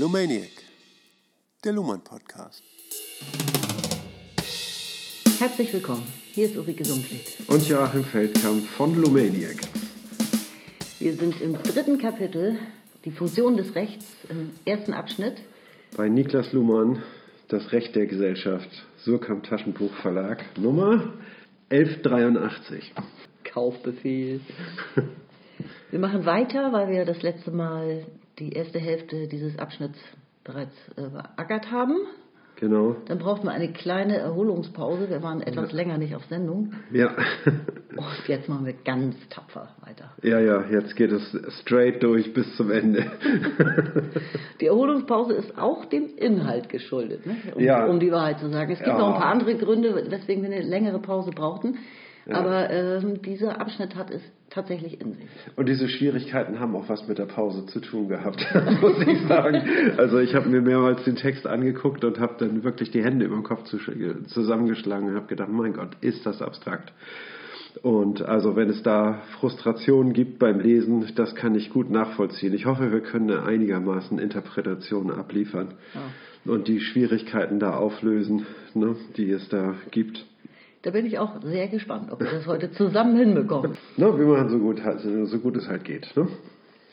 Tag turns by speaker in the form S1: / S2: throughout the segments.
S1: Lumaniac, der Luhmann Podcast.
S2: Herzlich willkommen. Hier ist Ulrike Sumpflied.
S3: Und Joachim Feldkamp von Lumaniac.
S2: Wir sind im dritten Kapitel, die Funktion des Rechts, im ersten Abschnitt.
S3: Bei Niklas Luhmann, das Recht der Gesellschaft, Surkamp Taschenbuch Verlag, Nummer 1183.
S2: Kaufbefehl. Wir machen weiter, weil wir das letzte Mal die erste Hälfte dieses Abschnitts bereits äh, beackert haben.
S3: Genau.
S2: Dann braucht man eine kleine Erholungspause. Wir waren etwas
S3: Ja.
S2: länger nicht auf Sendung.
S3: Ja.
S2: Und jetzt machen wir ganz tapfer weiter.
S3: ja, ja, jetzt geht es straight durch bis zum Ende.
S2: Die Erholungspause ist auch dem Inhalt geschuldet, ne? um,
S3: Ja.
S2: um die Wahrheit zu sagen. Es gibt
S3: Ja.
S2: noch ein paar andere Gründe, weswegen wir eine längere Pause brauchten. Aber ähm, dieser Abschnitt hat es tatsächlich in sich.
S3: Und diese Schwierigkeiten haben auch was mit der Pause zu tun gehabt, muss ich sagen. Also ich habe mir mehrmals den Text angeguckt und habe dann wirklich die Hände über den Kopf zusch- zusammengeschlagen und habe gedacht, mein Gott, ist das abstrakt. Und also wenn es da Frustrationen gibt beim Lesen, das kann ich gut nachvollziehen. Ich hoffe, wir können einigermaßen Interpretation abliefern und die Schwierigkeiten da auflösen, ne, die es da gibt.
S2: Da bin ich auch sehr gespannt, ob wir das heute zusammen hinbekommen.
S3: Ne, wie man so gut, halt- so gut es halt geht. Ne?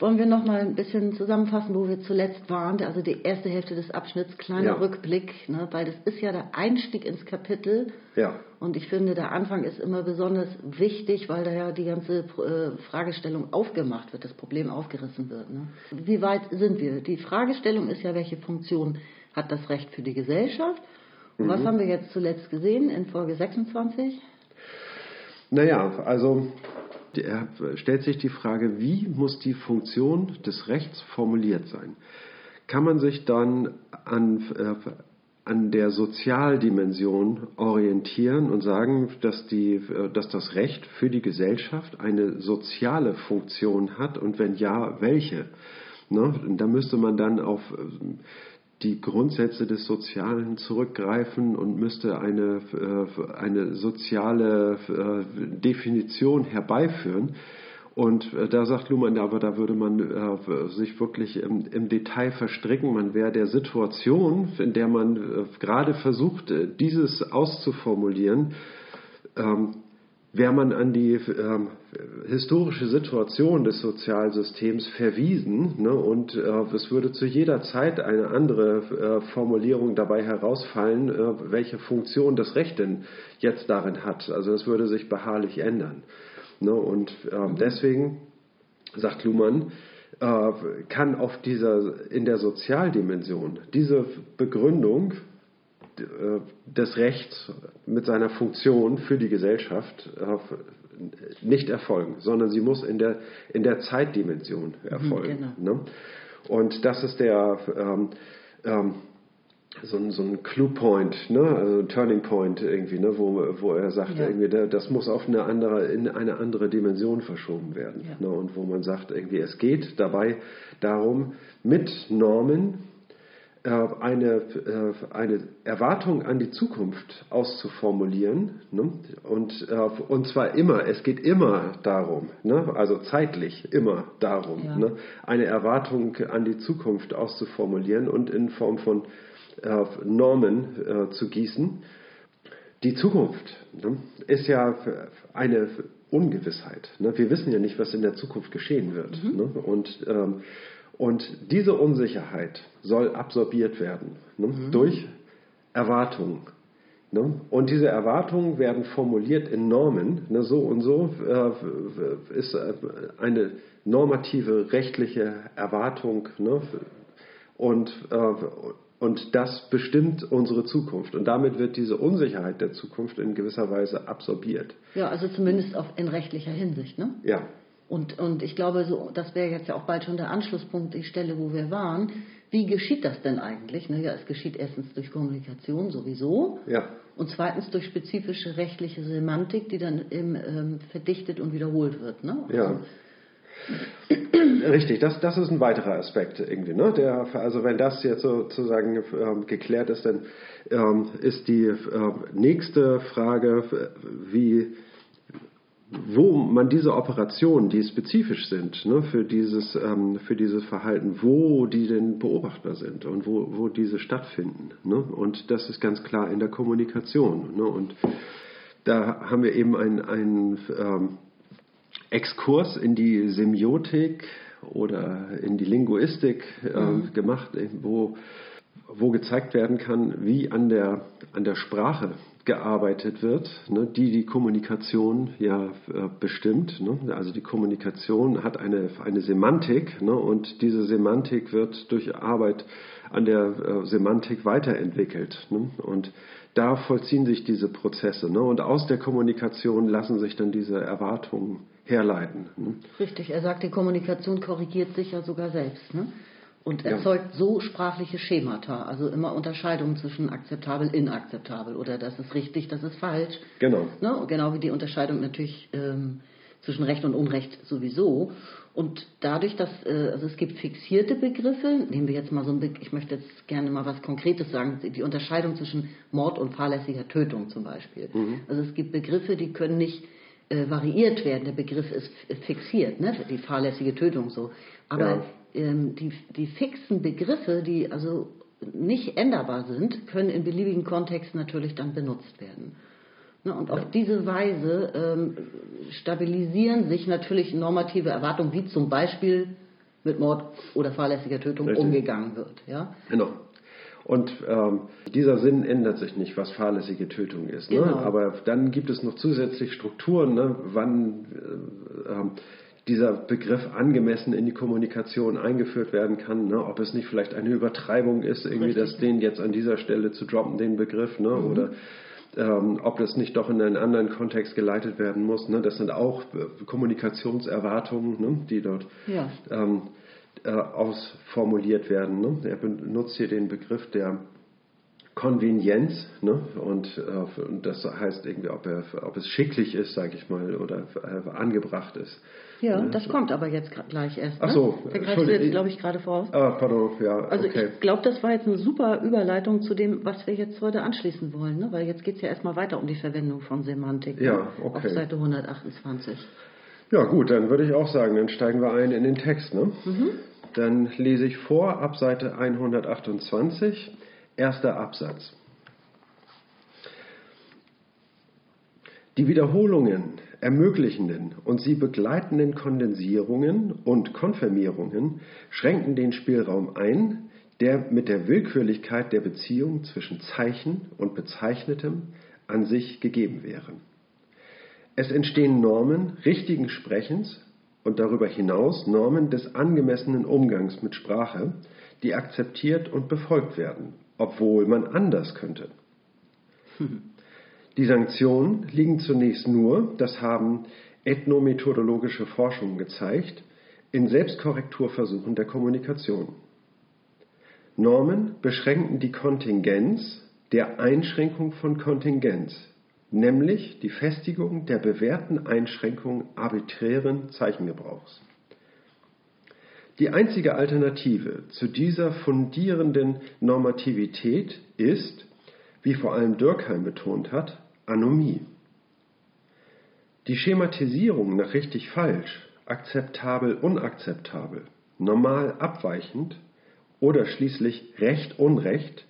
S2: Wollen wir noch mal ein bisschen zusammenfassen, wo wir zuletzt waren? Also die erste Hälfte des Abschnitts, kleiner
S3: Ja.
S2: Rückblick, ne? weil das ist ja der Einstieg ins Kapitel.
S3: Ja.
S2: Und ich finde, der Anfang ist immer besonders wichtig, weil da ja die ganze äh, Fragestellung aufgemacht wird, das Problem aufgerissen wird. Ne? Wie weit sind wir? Die Fragestellung ist ja, welche Funktion hat das Recht für die Gesellschaft? Und was haben wir jetzt zuletzt gesehen in Folge 26?
S3: Naja, also er stellt sich die Frage, wie muss die Funktion des Rechts formuliert sein? Kann man sich dann an, äh, an der Sozialdimension orientieren und sagen, dass, die, äh, dass das Recht für die Gesellschaft eine soziale Funktion hat und wenn ja, welche? Ne? Da müsste man dann auf äh, die Grundsätze des Sozialen zurückgreifen und müsste eine, äh, eine soziale äh, Definition herbeiführen. Und äh, da sagt Luhmann, aber da würde man sich wirklich im, im Detail verstricken. Man wäre der Situation, in der man gerade versucht, dieses auszuformulieren, ähm, wäre man an die ähm, historische Situation des Sozialsystems verwiesen ne, und äh, es würde zu jeder Zeit eine andere äh, Formulierung dabei herausfallen, äh, welche Funktion das Recht denn jetzt darin hat. Also das würde sich beharrlich ändern. Ne, und ähm, deswegen sagt Luhmann, äh, kann auf dieser, in der Sozialdimension diese Begründung des Rechts mit seiner Funktion für die Gesellschaft äh, nicht erfolgen, sondern sie muss in der, in der Zeitdimension erfolgen. Ne? Und das ist der ähm, ähm, so ein, so ein Clue Point, ne? also ein Turning Point irgendwie, ne? wo, wo er sagt,
S2: Ja.
S3: irgendwie, da- das muss auf eine andere, in eine andere Dimension verschoben werden.
S2: Ja.
S3: Ne? Und wo man sagt, irgendwie, es geht dabei darum, mit Normen äh, eine, äh, eine Erwartung an die Zukunft auszuformulieren. Ne? Und, äh, und zwar immer, es geht immer darum, ne? also zeitlich immer darum,
S2: Ja.
S3: ne? eine Erwartung an die Zukunft auszuformulieren und in Form von äh, Normen äh, zu gießen. Die Zukunft ne, ist ja eine Ungewissheit. Ne? Wir wissen ja nicht, was in der Zukunft geschehen wird. Ne? Und, ähm, und diese Unsicherheit soll absorbiert werden ne? durch Erwartungen. Ne? Und diese Erwartungen werden formuliert in Normen. Ne? So und so äh, ist äh, eine normative rechtliche Erwartung. Ne? Und, äh, und das bestimmt unsere Zukunft. Und damit wird diese Unsicherheit der Zukunft in gewisser Weise absorbiert.
S2: Ja, also zumindest auf, in rechtlicher Hinsicht. Ne?
S3: Ja,
S2: Und, und ich glaube, so, das wäre jetzt ja auch bald schon der Anschlusspunkt, die Stelle, wo wir waren. Wie geschieht das denn eigentlich? Naja, es geschieht erstens durch Kommunikation sowieso
S3: ja,
S2: und zweitens durch spezifische rechtliche Semantik, die dann eben ähm, verdichtet und wiederholt wird. Ne?
S3: ja. Richtig, das, das ist ein weiterer Aspekt irgendwie. Ne? Der, also wenn das jetzt sozusagen ähm, geklärt ist, dann ähm, ist die ähm, nächste Frage, wie, wo man diese Operationen, die spezifisch sind ne, für, dieses, ähm, für dieses Verhalten, wo die denn beobachtbar sind und wo, wo diese stattfinden. Ne? Und das ist ganz klar in der Kommunikation. Ne? Und da haben wir eben einen ähm, Exkurs in die Semiotik oder in die Linguistik äh, mhm. gemacht, wo, wo gezeigt werden kann, wie an der, an der Sprache gearbeitet wird, ne, die die Kommunikation ja äh, bestimmt. Ne? Also die Kommunikation hat eine, eine Semantik ne, und diese Semantik wird durch Arbeit an der äh, Semantik weiterentwickelt. Ne? Und da vollziehen sich diese Prozesse. Ne? Und aus der Kommunikation lassen sich dann diese Erwartungen herleiten. Ne?
S2: Richtig, er sagt, die Kommunikation korrigiert sich ja sogar selbst. Und erzeugt ja. so sprachliche Schemata, also immer Unterscheidungen zwischen akzeptabel, inakzeptabel oder das ist richtig, das ist falsch.
S3: Genau.
S2: Ne? Genau wie die Unterscheidung natürlich ähm, zwischen Recht und Unrecht sowieso. Und dadurch, dass äh, also es gibt fixierte Begriffe, nehmen wir jetzt mal so ein Begriff, ich möchte jetzt gerne mal was Konkretes sagen, die Unterscheidung zwischen Mord und fahrlässiger Tötung zum Beispiel. Mhm. Also es gibt Begriffe, die können nicht äh, variiert werden. Der Begriff ist fixiert, ne? die fahrlässige Tötung so. Aber ja die, die fixen Begriffe, die also nicht änderbar sind, können in beliebigen Kontexten natürlich dann benutzt werden. Ne, und auf diese Weise ähm, stabilisieren sich natürlich normative Erwartungen, wie zum Beispiel mit Mord oder fahrlässiger Tötung Richtig. umgegangen wird. Ja?
S3: Genau. Und ähm, dieser Sinn ändert sich nicht, was fahrlässige Tötung ist. Ne? Genau. Aber dann gibt es noch zusätzlich Strukturen, ne? wann äh, ähm, dieser Begriff angemessen in die Kommunikation eingeführt werden kann. Ne? Ob es nicht vielleicht eine Übertreibung ist, irgendwie Richtig. das den jetzt an dieser Stelle zu droppen, den Begriff, ne? Mhm. oder ähm, ob das nicht doch in einen anderen Kontext geleitet werden muss. Ne? Das sind auch äh, Kommunikationserwartungen, ne? die dort ja. ähm, äh, ausformuliert werden. Ne? Er benutzt hier den Begriff der Konvenienz ne? und, äh, und das heißt irgendwie, ob, er, ob es schicklich ist, sage ich mal, oder äh, angebracht ist.
S2: Ja, ne? das kommt aber jetzt gleich erst.
S3: Ne? Ach so,
S2: da greifst du jetzt, glaube ich, gerade voraus.
S3: Ah, pardon, ja.
S2: Also okay. ich glaube, das war jetzt eine super Überleitung zu dem, was wir jetzt heute anschließen wollen, ne? weil jetzt geht es ja erstmal weiter um die Verwendung von Semantik.
S3: Ne? Ja, okay.
S2: Auf Seite 128.
S3: Ja gut, dann würde ich auch sagen, dann steigen wir ein in den Text. Ne? Mhm. Dann lese ich vor ab Seite 128. Erster Absatz. Die Wiederholungen ermöglichenden und sie begleitenden Kondensierungen und Konfirmierungen schränken den Spielraum ein, der mit der Willkürlichkeit der Beziehung zwischen Zeichen und Bezeichnetem an sich gegeben wäre. Es entstehen Normen richtigen Sprechens und darüber hinaus Normen des angemessenen Umgangs mit Sprache, die akzeptiert und befolgt werden, obwohl man anders könnte. Hm. Die Sanktionen liegen zunächst nur, das haben ethnomethodologische Forschungen gezeigt, in Selbstkorrekturversuchen der Kommunikation. Normen beschränken die Kontingenz der Einschränkung von Kontingenz, nämlich die Festigung der bewährten Einschränkung arbiträren Zeichengebrauchs. Die einzige Alternative zu dieser fundierenden Normativität ist, wie vor allem Dürkheim betont hat, Anomie. Die Schematisierung nach richtig falsch, akzeptabel unakzeptabel, normal abweichend oder schließlich recht unrecht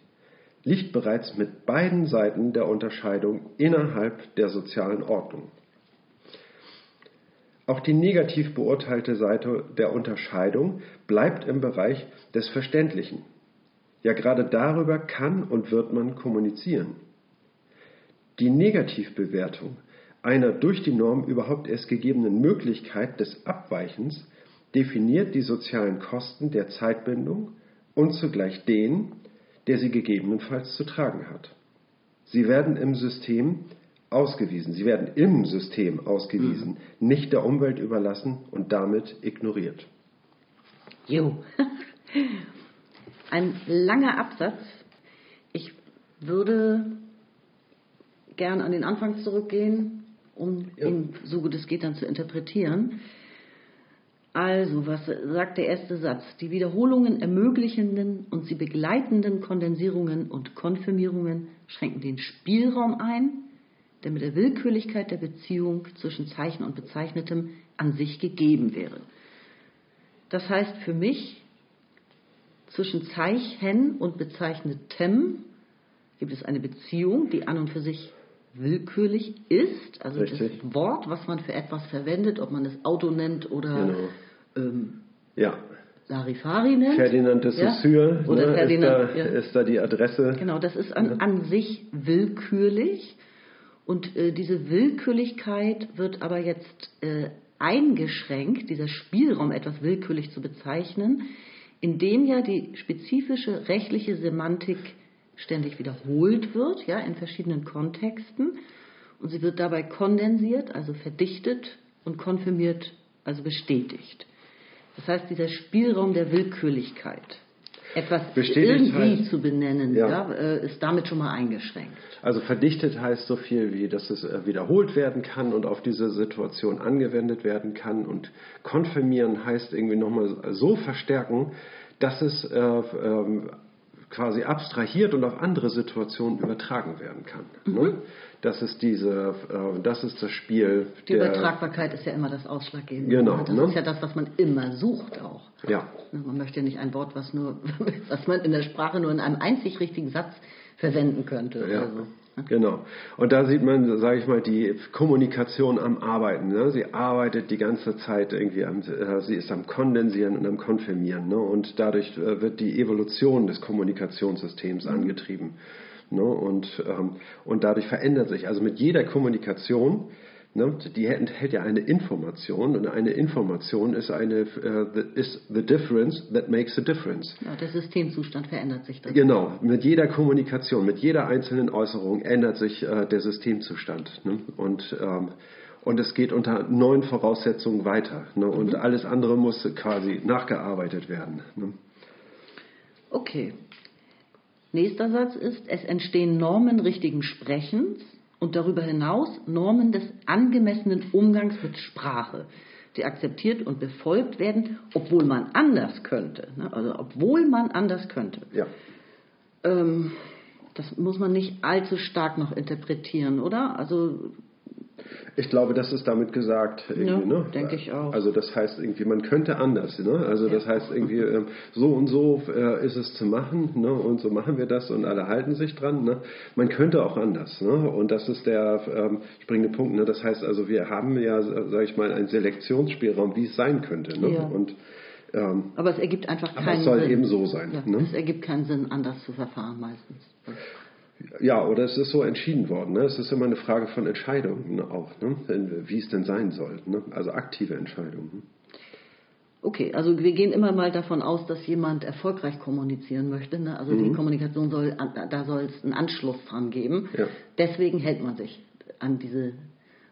S3: liegt bereits mit beiden Seiten der Unterscheidung innerhalb der sozialen Ordnung. Auch die negativ beurteilte Seite der Unterscheidung bleibt im Bereich des Verständlichen. Ja, gerade darüber kann und wird man kommunizieren. Die Negativbewertung einer durch die Norm überhaupt erst gegebenen Möglichkeit des Abweichens definiert die sozialen Kosten der Zeitbindung und zugleich den, der sie gegebenenfalls zu tragen hat. Sie werden im System ausgewiesen. Sie werden im System ausgewiesen, mhm. nicht der Umwelt überlassen und damit ignoriert.
S2: Jo. Ein langer Absatz. Ich würde gern an den Anfang zurückgehen, um ja. ihn so gut es geht dann zu interpretieren. Also, was sagt der erste Satz? Die Wiederholungen ermöglichenden und sie begleitenden Kondensierungen und Konfirmierungen schränken den Spielraum ein, der mit der Willkürlichkeit der Beziehung zwischen Zeichen und Bezeichnetem an sich gegeben wäre. Das heißt für mich, zwischen Zeichen und Bezeichnetem gibt es eine Beziehung, die an und für sich willkürlich ist. Also
S3: Richtig.
S2: das Wort, was man für etwas verwendet, ob man es Auto nennt oder
S3: Genau.
S2: ähm,
S3: Ja.
S2: Larifari nennt.
S3: Ferdinand de
S2: Ja.
S3: Saussure
S2: Oder
S3: ne,
S2: Ferdinand,
S3: ist, da,
S2: ja.
S3: ist da die Adresse.
S2: Genau, das ist an, an sich willkürlich. Und äh, diese Willkürlichkeit wird aber jetzt äh, eingeschränkt, dieser Spielraum, etwas willkürlich zu bezeichnen, indem ja die spezifische rechtliche Semantik ständig wiederholt wird, ja, in verschiedenen Kontexten. Und sie wird dabei kondensiert, also verdichtet und konfirmiert, also bestätigt. Das heißt, dieser Spielraum der Willkürlichkeit, etwas
S3: Bestätigt
S2: irgendwie
S3: heißt-
S2: zu benennen,
S3: Ja.
S2: ja. äh, ist damit schon mal eingeschränkt.
S3: Also verdichtet heißt so viel wie, dass es äh, wiederholt werden kann und auf diese Situation angewendet werden kann. Und konfirmieren heißt irgendwie nochmal so verstärken, dass es äh, ähm, quasi abstrahiert und auf andere Situationen übertragen werden kann. Ne? Das ist diese, äh, das ist das Spiel.
S2: Die Übertragbarkeit ist ja immer das Ausschlaggebende.
S3: Genau,
S2: Das
S3: ne?
S2: ist ja das, was man immer sucht auch.
S3: Ja,
S2: Man möchte ja nicht ein Wort, was, nur, was man in der Sprache nur in einem einzig richtigen Satz verwenden könnte.
S3: Ja,
S2: Also,
S3: genau. Und da sieht man, sage ich mal, die Kommunikation am Arbeiten. Ne? Sie arbeitet die ganze Zeit irgendwie, am, äh, sie ist am Kondensieren und am Konfirmieren. Ne? Und dadurch äh, wird die Evolution des Kommunikationssystems angetrieben. Ne? Und, ähm, und dadurch verändert sich, also mit jeder Kommunikation, die enthält ja eine Information und eine Information ist, eine, äh, the, is the difference that makes a difference.
S2: ja, der Systemzustand verändert sich dann.
S3: Genau, mit jeder Kommunikation, mit jeder einzelnen Äußerung ändert sich äh, der Systemzustand. Ne? Und, ähm, und es geht unter neuen Voraussetzungen weiter. Ne? Und alles andere muss quasi nachgearbeitet werden. Ne?
S2: Okay. Nächster Satz ist, es entstehen Normen richtigen Sprechens und darüber hinaus Normen des angemessenen Umgangs mit Sprache, die akzeptiert und befolgt werden, obwohl man anders könnte. Ne? Also obwohl man anders könnte.
S3: Ja.
S2: Ähm, das muss man nicht allzu stark noch interpretieren, oder? Also
S3: Ich glaube, das ist damit gesagt.
S2: Ja,
S3: ne?
S2: denke ich auch.
S3: Also das heißt irgendwie, man könnte anders. Ne? Also das heißt irgendwie, ähm, so und so äh, ist es zu machen ne? und so machen wir das und alle halten sich dran. Ne? Man könnte auch anders. Ne? Und das ist der ähm, springende Punkt. Ne? Das heißt also, wir haben ja, sage ich mal, einen Selektionsspielraum, wie es sein könnte. Ne?
S2: Ja.
S3: Und ähm,
S2: Aber es ergibt einfach
S3: Aber
S2: keinen
S3: es soll
S2: Sinn.
S3: eben so sein,
S2: Ja,
S3: ne?
S2: Es ergibt keinen Sinn, anders zu verfahren meistens.
S3: Ja, oder es ist so entschieden worden. Ne? Es ist immer eine Frage von Entscheidungen auch, ne? wie es denn sein soll. Ne? Also aktive Entscheidungen.
S2: Okay, also wir gehen immer mal davon aus, dass jemand erfolgreich kommunizieren möchte. Ne? Also
S3: Mhm.
S2: die Kommunikation soll, da soll es einen Anschluss dran geben.
S3: Ja.
S2: Deswegen hält man sich an diese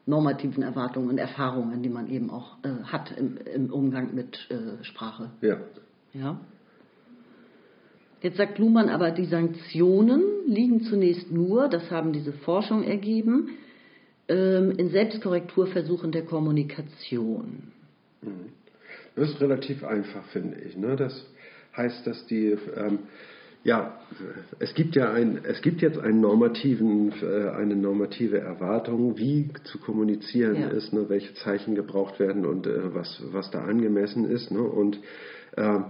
S2: normativen Erwartungen und Erfahrungen, die man eben auch äh, hat im, im Umgang mit äh, Sprache.
S3: Ja.
S2: Ja. Jetzt sagt Luhmann aber, die Sanktionen liegen zunächst nur, das haben diese Forschung ergeben, ähm, in Selbstkorrekturversuchen der Kommunikation.
S3: Das ist relativ einfach, finde ich. Ne? Das heißt, dass die, ähm, ja, es gibt ja ein, es gibt jetzt einen normativen, äh, eine normative Erwartung, wie zu kommunizieren
S2: Ja.
S3: ist, ne? welche Zeichen gebraucht werden und äh, was, was da angemessen ist. Ne? Und ähm,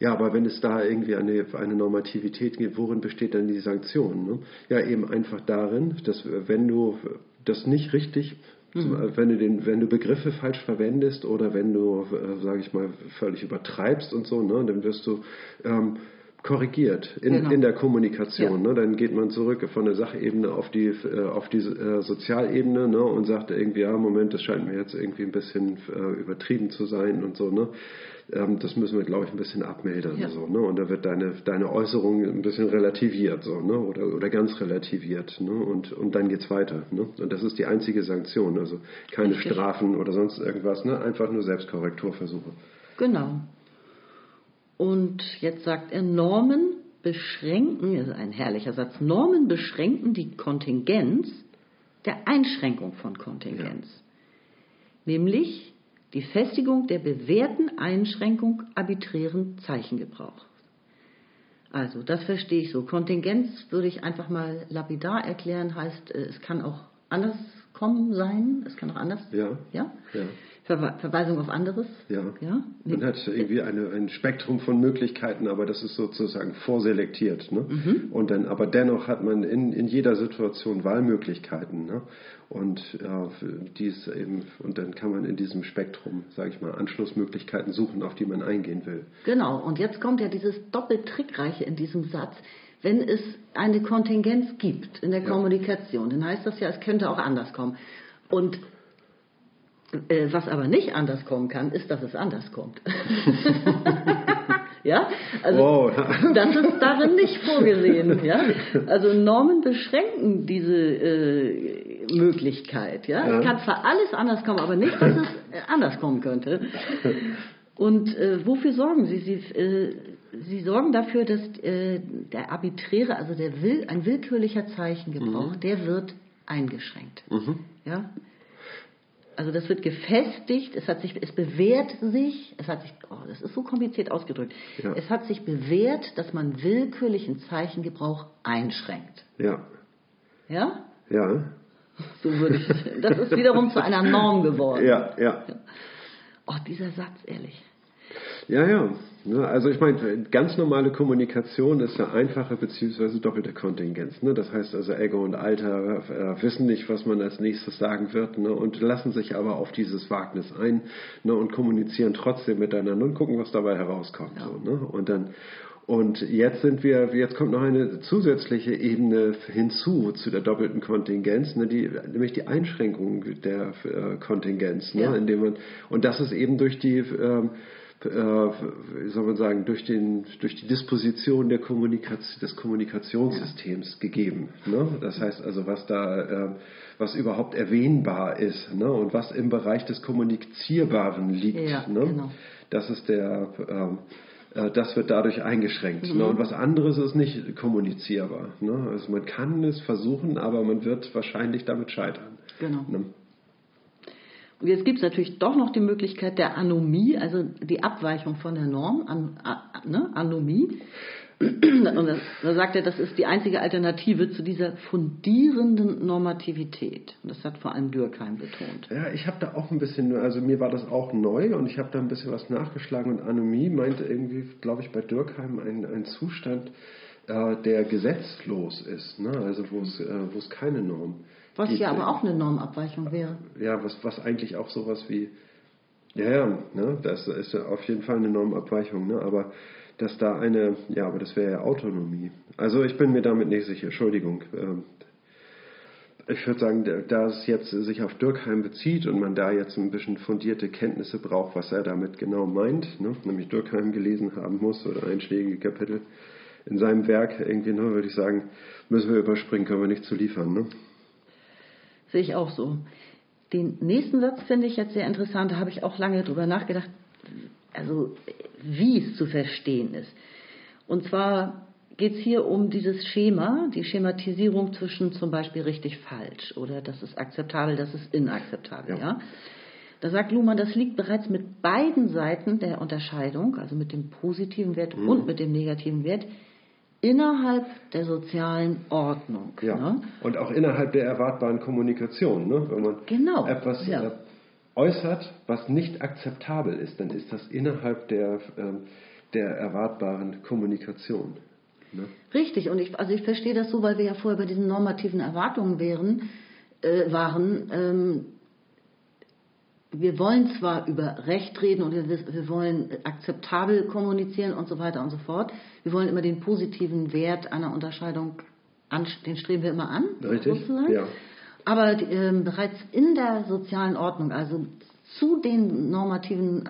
S3: ja, aber wenn es da irgendwie eine, eine Normativität gibt, worin besteht dann die Sanktion? Ne? Ja, eben einfach darin, dass wenn du das nicht richtig, äh, wenn du den, wenn du Begriffe falsch verwendest oder wenn du, äh, sage ich mal, völlig übertreibst und so, ne, dann wirst du ähm, korrigiert in,
S2: Genau.
S3: in der Kommunikation. Ne? Dann geht man zurück von der Sachebene auf die, äh, auf die äh, Sozialebene ne? und sagt irgendwie, ja, Moment, das scheint mir jetzt irgendwie ein bisschen äh, übertrieben zu sein und so. Ne? Ähm, das müssen wir, glaube ich, ein bisschen abmildern.
S2: Ja.
S3: So, ne? Und da wird deine, deine Äußerung ein bisschen relativiert so, ne? oder, oder ganz relativiert. Ne? Und, und dann geht's weiter. Ne? Und das ist die einzige Sanktion. Also keine
S2: Richtig.
S3: Strafen oder sonst irgendwas. Ne? Einfach nur Selbstkorrekturversuche.
S2: Genau. Und jetzt sagt er, Normen beschränken, ist ein herrlicher Satz, Normen beschränken die Kontingenz der Einschränkung von Kontingenz. Nämlich die Festigung der bewährten Einschränkung arbiträren Zeichengebrauchs. Also, das verstehe ich so. Kontingenz würde ich einfach mal lapidar erklären, heißt, äh, es kann auch anders kommen sein. Es kann auch anders.
S3: Ja.
S2: Ja.
S3: Ja.
S2: Ver Verweisung auf anderes.
S3: Ja.
S2: Ja.
S3: Man hat irgendwie eine, ein Spektrum von Möglichkeiten, aber das ist sozusagen vorselektiert. Ne?
S2: Mhm.
S3: Und dann, aber dennoch hat man in, in jeder Situation Wahlmöglichkeiten. Ne? Und ja, dies eben, und dann kann man in diesem Spektrum, sage ich mal, Anschlussmöglichkeiten suchen, auf die man eingehen will.
S2: Genau, und jetzt kommt ja dieses doppelt Trickreiche in diesem Satz. Wenn es eine Kontingenz gibt in der Kommunikation, dann heißt das ja, es könnte auch anders kommen. Und äh, was aber nicht anders kommen kann, ist, dass es anders kommt. ja, also
S3: Wow.
S2: das ist darin nicht vorgesehen. Ja, also Normen beschränken diese äh, Möglichkeit. Ja,
S3: Ja.
S2: es kann zwar alles anders kommen, aber nicht, dass es äh, anders kommen könnte. Und äh, wofür sorgen Sie? Sie, äh, Sie sorgen dafür, dass äh, der arbiträre, also der will, ein willkürlicher Zeichengebrauch, der wird eingeschränkt. Ja? Also das wird gefestigt, es hat sich, es bewährt sich, es hat sich, oh, das ist so kompliziert ausgedrückt,
S3: Ja.
S2: es hat sich bewährt, dass man willkürlichen Zeichengebrauch einschränkt.
S3: Ja.
S2: Ja?
S3: Ja.
S2: So würde ich, das ist wiederum zu einer Norm geworden.
S3: Ja, ja.
S2: Oh, dieser Satz, ehrlich.
S3: Ja, ja. Ne, Also ich meine, ganz normale Kommunikation ist ja einfache bzw. doppelte Kontingenz. Ne? Das heißt also, Ego und Alter äh, wissen nicht, was man als nächstes sagen wird ne? und lassen sich aber auf dieses Wagnis ein ne? und kommunizieren trotzdem miteinander und gucken, was dabei herauskommt.
S2: Ja.
S3: So, ne? Und dann und jetzt sind wir, jetzt kommt noch eine zusätzliche Ebene hinzu zu der doppelten Kontingenz, ne, die, nämlich die Einschränkung der äh, Kontingenz, ne,
S2: Ja.
S3: indem man und das ist eben durch die ähm, äh, wie soll man sagen, durch, den, durch die Disposition der Kommunikation, des Kommunikationssystems gegeben. Ne? Das heißt also, was da, äh, was überhaupt erwähnbar ist ne? und was im Bereich des Kommunizierbaren liegt.
S2: Ja,
S3: ne?
S2: genau.
S3: Das ist der, ähm, äh, das wird dadurch eingeschränkt.
S2: Mhm.
S3: Ne? Und was anderes ist nicht kommunizierbar. Ne? Also man kann es versuchen, aber man wird wahrscheinlich damit scheitern.
S2: Genau. Jetzt gibt es natürlich doch noch die Möglichkeit der Anomie, also die Abweichung von der Norm, an, a, ne, Anomie. Und da, sagt er, das ist die einzige Alternative zu dieser fundierenden Normativität. Und das hat vor allem Dürkheim betont.
S3: Ja, ich habe da auch ein bisschen, also mir war das auch neu und ich habe da ein bisschen was nachgeschlagen und Anomie meinte irgendwie, glaube ich, bei Dürkheim ein, ein Zustand, äh, der gesetzlos ist, ne? also wo es, äh, keine Norm
S2: Was ja aber auch eine Normabweichung wäre.
S3: Ja, was, was eigentlich auch sowas wie, ja, ja, ne? das ist auf jeden Fall eine Normabweichung, ne? aber dass da eine, ja, aber das wäre ja Autonomie. Also ich bin mir damit nicht sicher, Entschuldigung. Ähm, ich würde sagen, da- da es jetzt sich auf Dürkheim bezieht und man da jetzt ein bisschen fundierte Kenntnisse braucht, was er damit genau meint, ne? nämlich Dürkheim gelesen haben muss oder einschlägige Kapitel in seinem Werk irgendwie, ne, würde ich sagen, müssen wir überspringen, können wir nicht zu liefern. Ne?
S2: Sehe ich auch so. Den nächsten Satz finde ich jetzt sehr interessant, da habe ich auch lange drüber nachgedacht, also wie es zu verstehen ist. Und zwar geht es hier um dieses Schema, die Schematisierung zwischen zum Beispiel richtig falsch oder das ist akzeptabel, das ist inakzeptabel.
S3: Ja.
S2: Ja. Da sagt Luhmann, das liegt bereits mit beiden Seiten der Unterscheidung, also mit dem positiven Wert
S3: Mhm.
S2: und mit dem negativen Wert, innerhalb der sozialen Ordnung.
S3: Ja.
S2: Ne?
S3: Und auch innerhalb der erwartbaren Kommunikation. Ne? Wenn man
S2: Genau,
S3: etwas
S2: ja.
S3: äh, äußert, was nicht akzeptabel ist, dann ist das innerhalb der, ähm, der erwartbaren Kommunikation. Ne?
S2: Richtig, und ich, also ich verstehe das so, weil wir ja vorher bei diesen normativen Erwartungen wären, äh, waren. Ähm, wir wollen zwar über Recht reden und wir, wir wollen akzeptabel kommunizieren und so weiter und so fort. Wir wollen immer den positiven Wert einer Unterscheidung, an, den streben wir immer an.
S3: Richtig,
S2: sozusagen.
S3: ja.
S2: Aber ähm, bereits in der sozialen Ordnung, also zu den normativen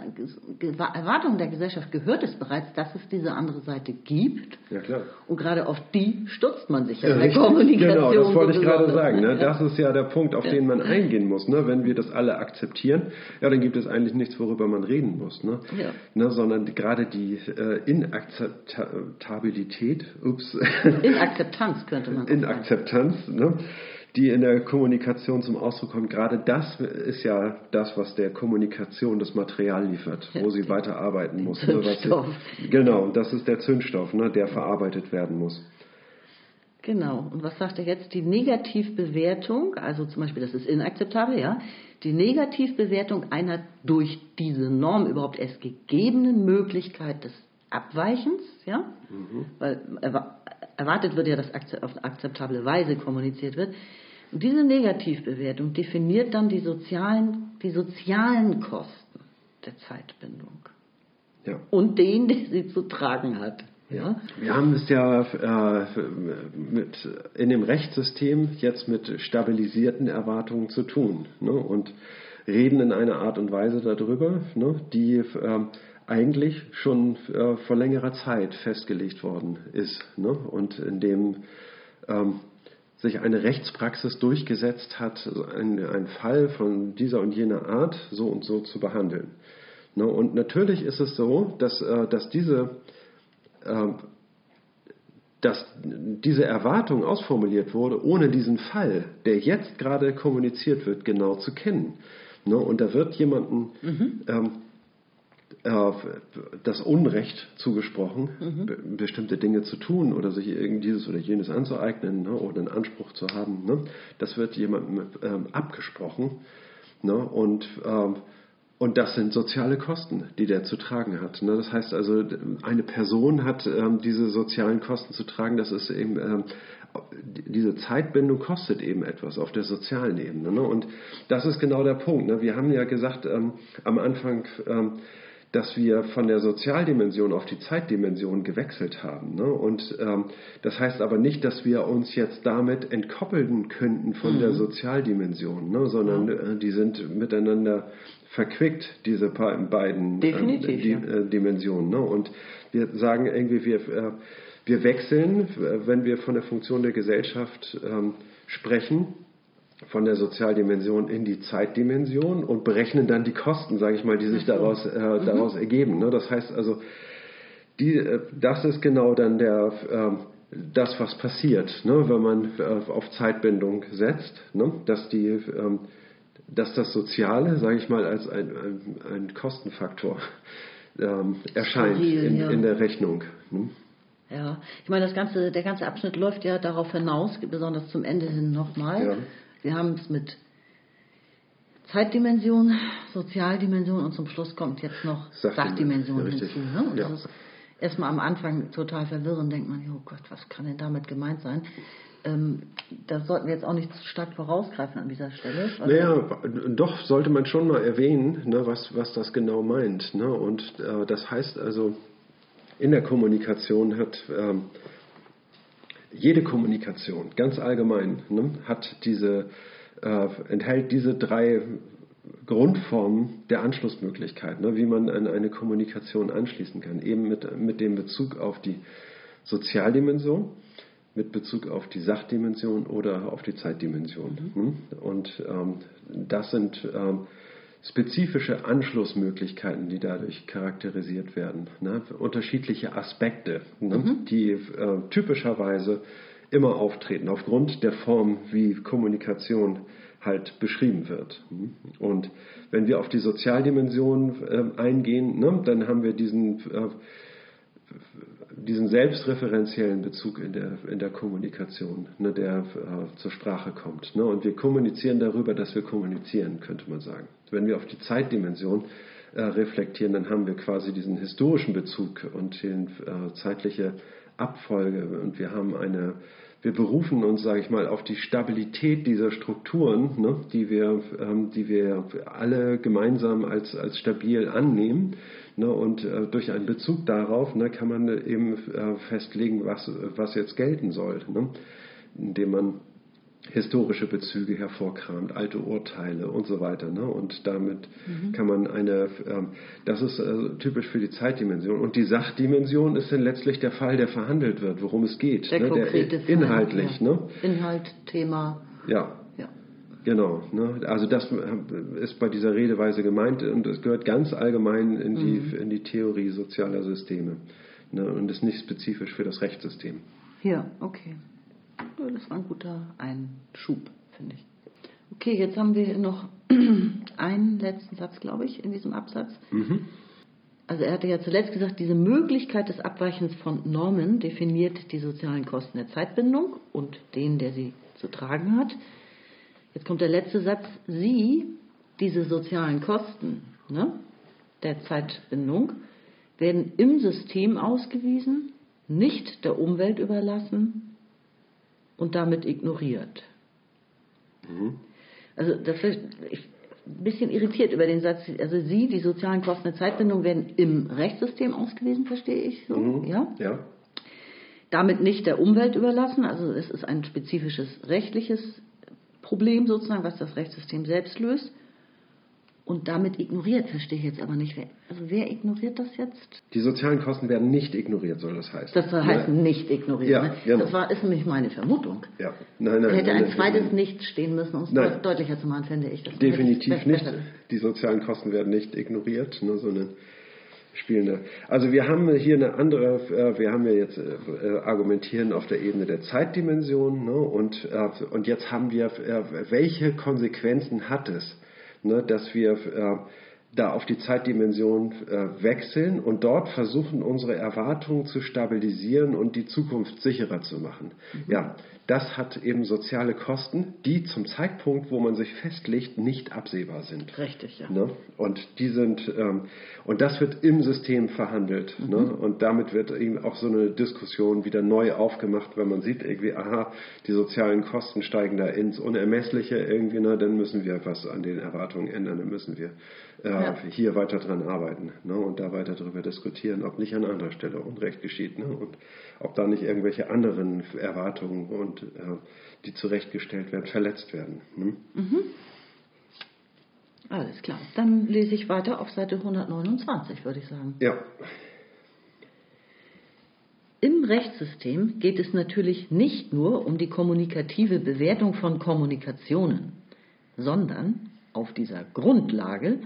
S2: Ge- Erwartungen der Gesellschaft gehört es bereits, dass es diese andere Seite gibt.
S3: Ja, klar.
S2: Und gerade auf die stürzt man sich ja,
S3: Ja, richtig.
S2: Kommunikation.
S3: Genau, das wollte ich gerade sagen. Ne?
S2: Ja.
S3: Das ist ja der Punkt, auf den man eingehen muss. Ne? Wenn wir das alle akzeptieren, ja, dann gibt es eigentlich nichts, worüber man reden muss. Ne?
S2: Ja.
S3: Ne? Sondern gerade die äh, Inakzeptabilität, ups,
S2: In Akzeptanz könnte man sagen.
S3: Akzeptanz, ne? Die in der Kommunikation zum Ausdruck kommt. Gerade das ist ja das, was der Kommunikation das Material liefert, wo sie weiterarbeiten muss. Ne? Was
S2: Zündstoff.
S3: genau, das ist der Zündstoff, ne? der verarbeitet werden muss.
S2: Genau. Und was sagt er jetzt? Die Negativbewertung, also zum Beispiel, das ist inakzeptabel, ja. Die Negativbewertung einer durch diese Norm überhaupt erst gegebenen Möglichkeit des Abweichens, ja. Mhm. Weil erwartet wird ja, dass auf akzeptable Weise kommuniziert wird. Und diese Negativbewertung definiert dann die sozialen, die sozialen Kosten der Zeitbindung. Ja. Und den, den sie zu tragen hat. Ja?
S3: Wir haben es ja äh, mit, in dem Rechtssystem jetzt mit stabilisierten Erwartungen zu tun ne? und reden in einer Art und Weise darüber, ne? die äh, eigentlich schon äh, vor längerer Zeit festgelegt worden ist ne? und in dem ähm, sich eine Rechtspraxis durchgesetzt hat, einen, Fall von dieser und jener Art so und so zu behandeln. Ne? Und natürlich ist es so, dass, äh, dass diese ähm, dass diese Erwartung ausformuliert wurde, ohne diesen Fall, der jetzt gerade kommuniziert wird, genau zu kennen. Ne? Und da wird jemandem mhm. ähm, äh, das Unrecht zugesprochen, mhm. be bestimmte Dinge zu tun oder sich dieses oder jenes anzueignen ne? oder einen Anspruch zu haben. Ne? Das wird jemandem ähm, abgesprochen. Ne? Und ähm, und das sind soziale Kosten, die der zu tragen hat. Ne? Das heißt also, eine Person hat ähm, diese sozialen Kosten zu tragen. Das ist eben, ähm, diese Zeitbindung kostet eben etwas auf der sozialen Ebene. Ne? Und das ist genau der Punkt. Ne? Wir haben ja gesagt ähm, am Anfang, dass wir von der Sozialdimension auf die Zeitdimension gewechselt haben. Ne? Und ähm, das heißt aber nicht, dass wir uns jetzt damit entkoppeln könnten von mhm. der Sozialdimension, ne? sondern ja. äh, die sind miteinander verquickt, diese beiden ähm, die, äh, Dimensionen. Ne? Und wir sagen irgendwie, wir, äh, wir wechseln, wenn wir von der Funktion der Gesellschaft ähm, sprechen, von der Sozialdimension in die Zeitdimension und berechnen dann die Kosten, sage ich mal, die sich daraus, äh, mhm. daraus ergeben. Ne? Das heißt also, die, äh, das ist genau dann der, äh, das, was passiert, ne? wenn man äh, auf Zeitbindung setzt, ne? dass, die, ähm, dass das Soziale, sage ich mal, als ein, ein, ein Kostenfaktor ähm, erscheint Steril, in, ja. in, der Rechnung. Ne?
S2: Ja, ich meine, das ganze, der ganze Abschnitt läuft ja darauf hinaus, besonders zum Ende hin nochmal. Ja wir haben es mit Zeitdimension, Sozialdimension und zum Schluss kommt jetzt noch Sachdimension hinzu. Ne? Und ja. das ist erstmal am Anfang total verwirrend, denkt man, oh Gott, was kann denn damit gemeint sein? Ähm, da sollten wir jetzt auch nicht zu stark vorausgreifen an dieser Stelle.
S3: Naja, doch sollte man schon mal erwähnen, ne, was, was das genau meint. Ne? Und äh, das heißt also, in der Kommunikation hat ähm, jede Kommunikation, ganz allgemein, ne, hat diese, äh, enthält diese drei Grundformen der Anschlussmöglichkeit, ne, wie man an eine Kommunikation anschließen kann. Eben mit, mit dem Bezug auf die Sozialdimension, mit Bezug auf die Sachdimension oder auf die Zeitdimension. Mhm. Ne. Und ähm, das sind ähm, spezifische Anschlussmöglichkeiten, die dadurch charakterisiert werden. Ne? Unterschiedliche Aspekte, ne? mhm. die äh, typischerweise immer auftreten, aufgrund der Form, wie Kommunikation halt beschrieben wird. Und wenn wir auf die Sozialdimension äh, eingehen, ne, dann haben wir diesen äh, diesen selbstreferenziellen Bezug in der, in der Kommunikation, ne, der äh, zur Sprache kommt. Ne? Und wir kommunizieren darüber, dass wir kommunizieren, könnte man sagen. Wenn wir auf die Zeitdimension äh, reflektieren, dann haben wir quasi diesen historischen Bezug und die äh, zeitliche Abfolge. Und wir haben eine, wir berufen uns, sage ich mal, auf die Stabilität dieser Strukturen, ne, die, wir, ähm, die wir alle gemeinsam als, als stabil annehmen Ne, und äh, durch einen Bezug darauf ne, kann man eben äh, festlegen, was, was jetzt gelten soll, ne, indem man historische Bezüge hervorkramt, alte Urteile und so weiter. Ne? Und damit mhm. kann man eine, ähm, das ist äh, typisch für die Zeitdimension. Und die Sachdimension ist dann letztlich der Fall, der verhandelt wird, worum es geht.
S2: Der, ne? der
S3: inhaltlich.
S2: Fall, ja. ne? Inhalt, Thema.
S3: Ja, Genau, ne? also das ist bei dieser Redeweise gemeint und es gehört ganz allgemein in die, mhm. in die Theorie sozialer Systeme ne? und ist nicht spezifisch für das Rechtssystem.
S2: Ja, okay. Das war ein guter Einschub, finde ich. Okay, jetzt haben wir noch einen letzten Satz, glaube ich, in diesem Absatz. Mhm. also er hatte ja zuletzt gesagt, diese Möglichkeit des Abweichens von Normen definiert die sozialen Kosten der Zeitbindung und den, der sie zu tragen hat. Jetzt kommt der letzte Satz. Sie, diese sozialen Kosten ne, der Zeitbindung, werden im System ausgewiesen, nicht der Umwelt überlassen und damit ignoriert. Mhm. Also das, ich ein bisschen irritiert über den Satz, also Sie, die sozialen Kosten der Zeitbindung, werden im Rechtssystem ausgewiesen, verstehe ich so,
S3: mhm. ja? Ja.
S2: Damit nicht der Umwelt überlassen, also es ist ein spezifisches rechtliches Problem sozusagen, was das Rechtssystem selbst löst und damit ignoriert, verstehe ich jetzt aber nicht. Wer, also wer ignoriert das jetzt?
S3: Die sozialen Kosten werden nicht ignoriert, soll das heißen.
S2: Das heißt ja. nicht ignoriert. Ja, ne? genau. Das war, ist nämlich meine Vermutung.
S3: Ja.
S2: Nein, nein, hätte nein, ein zweites nicht stehen müssen, um es deutlicher zu machen, finde ich.
S3: Das Definitiv nicht. Die sozialen Kosten werden nicht ignoriert, ne, sondern spielen. Also wir haben hier eine andere, äh, wir haben ja jetzt äh, argumentieren auf der Ebene der Zeitdimension ne, und, äh, und jetzt haben wir, welche Konsequenzen hat es? Ne, dass wir äh, da auf die Zeitdimension äh, wechseln und dort versuchen, unsere Erwartungen zu stabilisieren und die Zukunft sicherer zu machen. Mhm. Ja, das hat eben soziale Kosten, die zum Zeitpunkt, wo man sich festlegt, nicht absehbar sind.
S2: Richtig, ja.
S3: Ne? Und die sind ähm, und das wird im System verhandelt. Mhm. Ne? Und damit wird eben auch so eine Diskussion wieder neu aufgemacht, wenn man sieht, irgendwie, aha, die sozialen Kosten steigen da ins Unermessliche irgendwie, ne? dann müssen wir was an den Erwartungen ändern, dann müssen wir äh, ja. hier weiter dran arbeiten ne? und da weiter darüber diskutieren, ob nicht an anderer Stelle Unrecht geschieht ne? und ob da nicht irgendwelche anderen Erwartungen und äh, die zurechtgestellt werden, verletzt werden. Ne? Mhm.
S2: Alles klar. Dann lese ich weiter auf Seite 129, würde ich sagen.
S3: Ja.
S2: Im Rechtssystem geht es natürlich nicht nur um die kommunikative Bewertung von Kommunikationen, sondern auf dieser Grundlage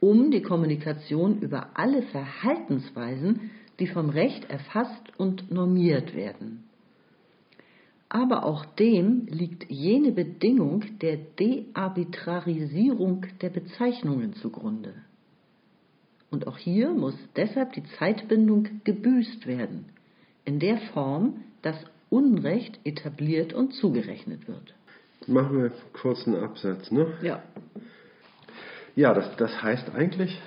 S2: um die Kommunikation über alle Verhaltensweisen, die vom Recht erfasst und normiert werden aber auch dem liegt jene Bedingung der Dearbitrarisierung der Bezeichnungen zugrunde. Und auch hier muss deshalb die Zeitbindung gebüßt werden, in der Form, dass Unrecht etabliert und zugerechnet wird.
S3: Machen wir kurz einen Absatz, ne?
S2: Ja.
S3: Ja, das, das heißt eigentlich,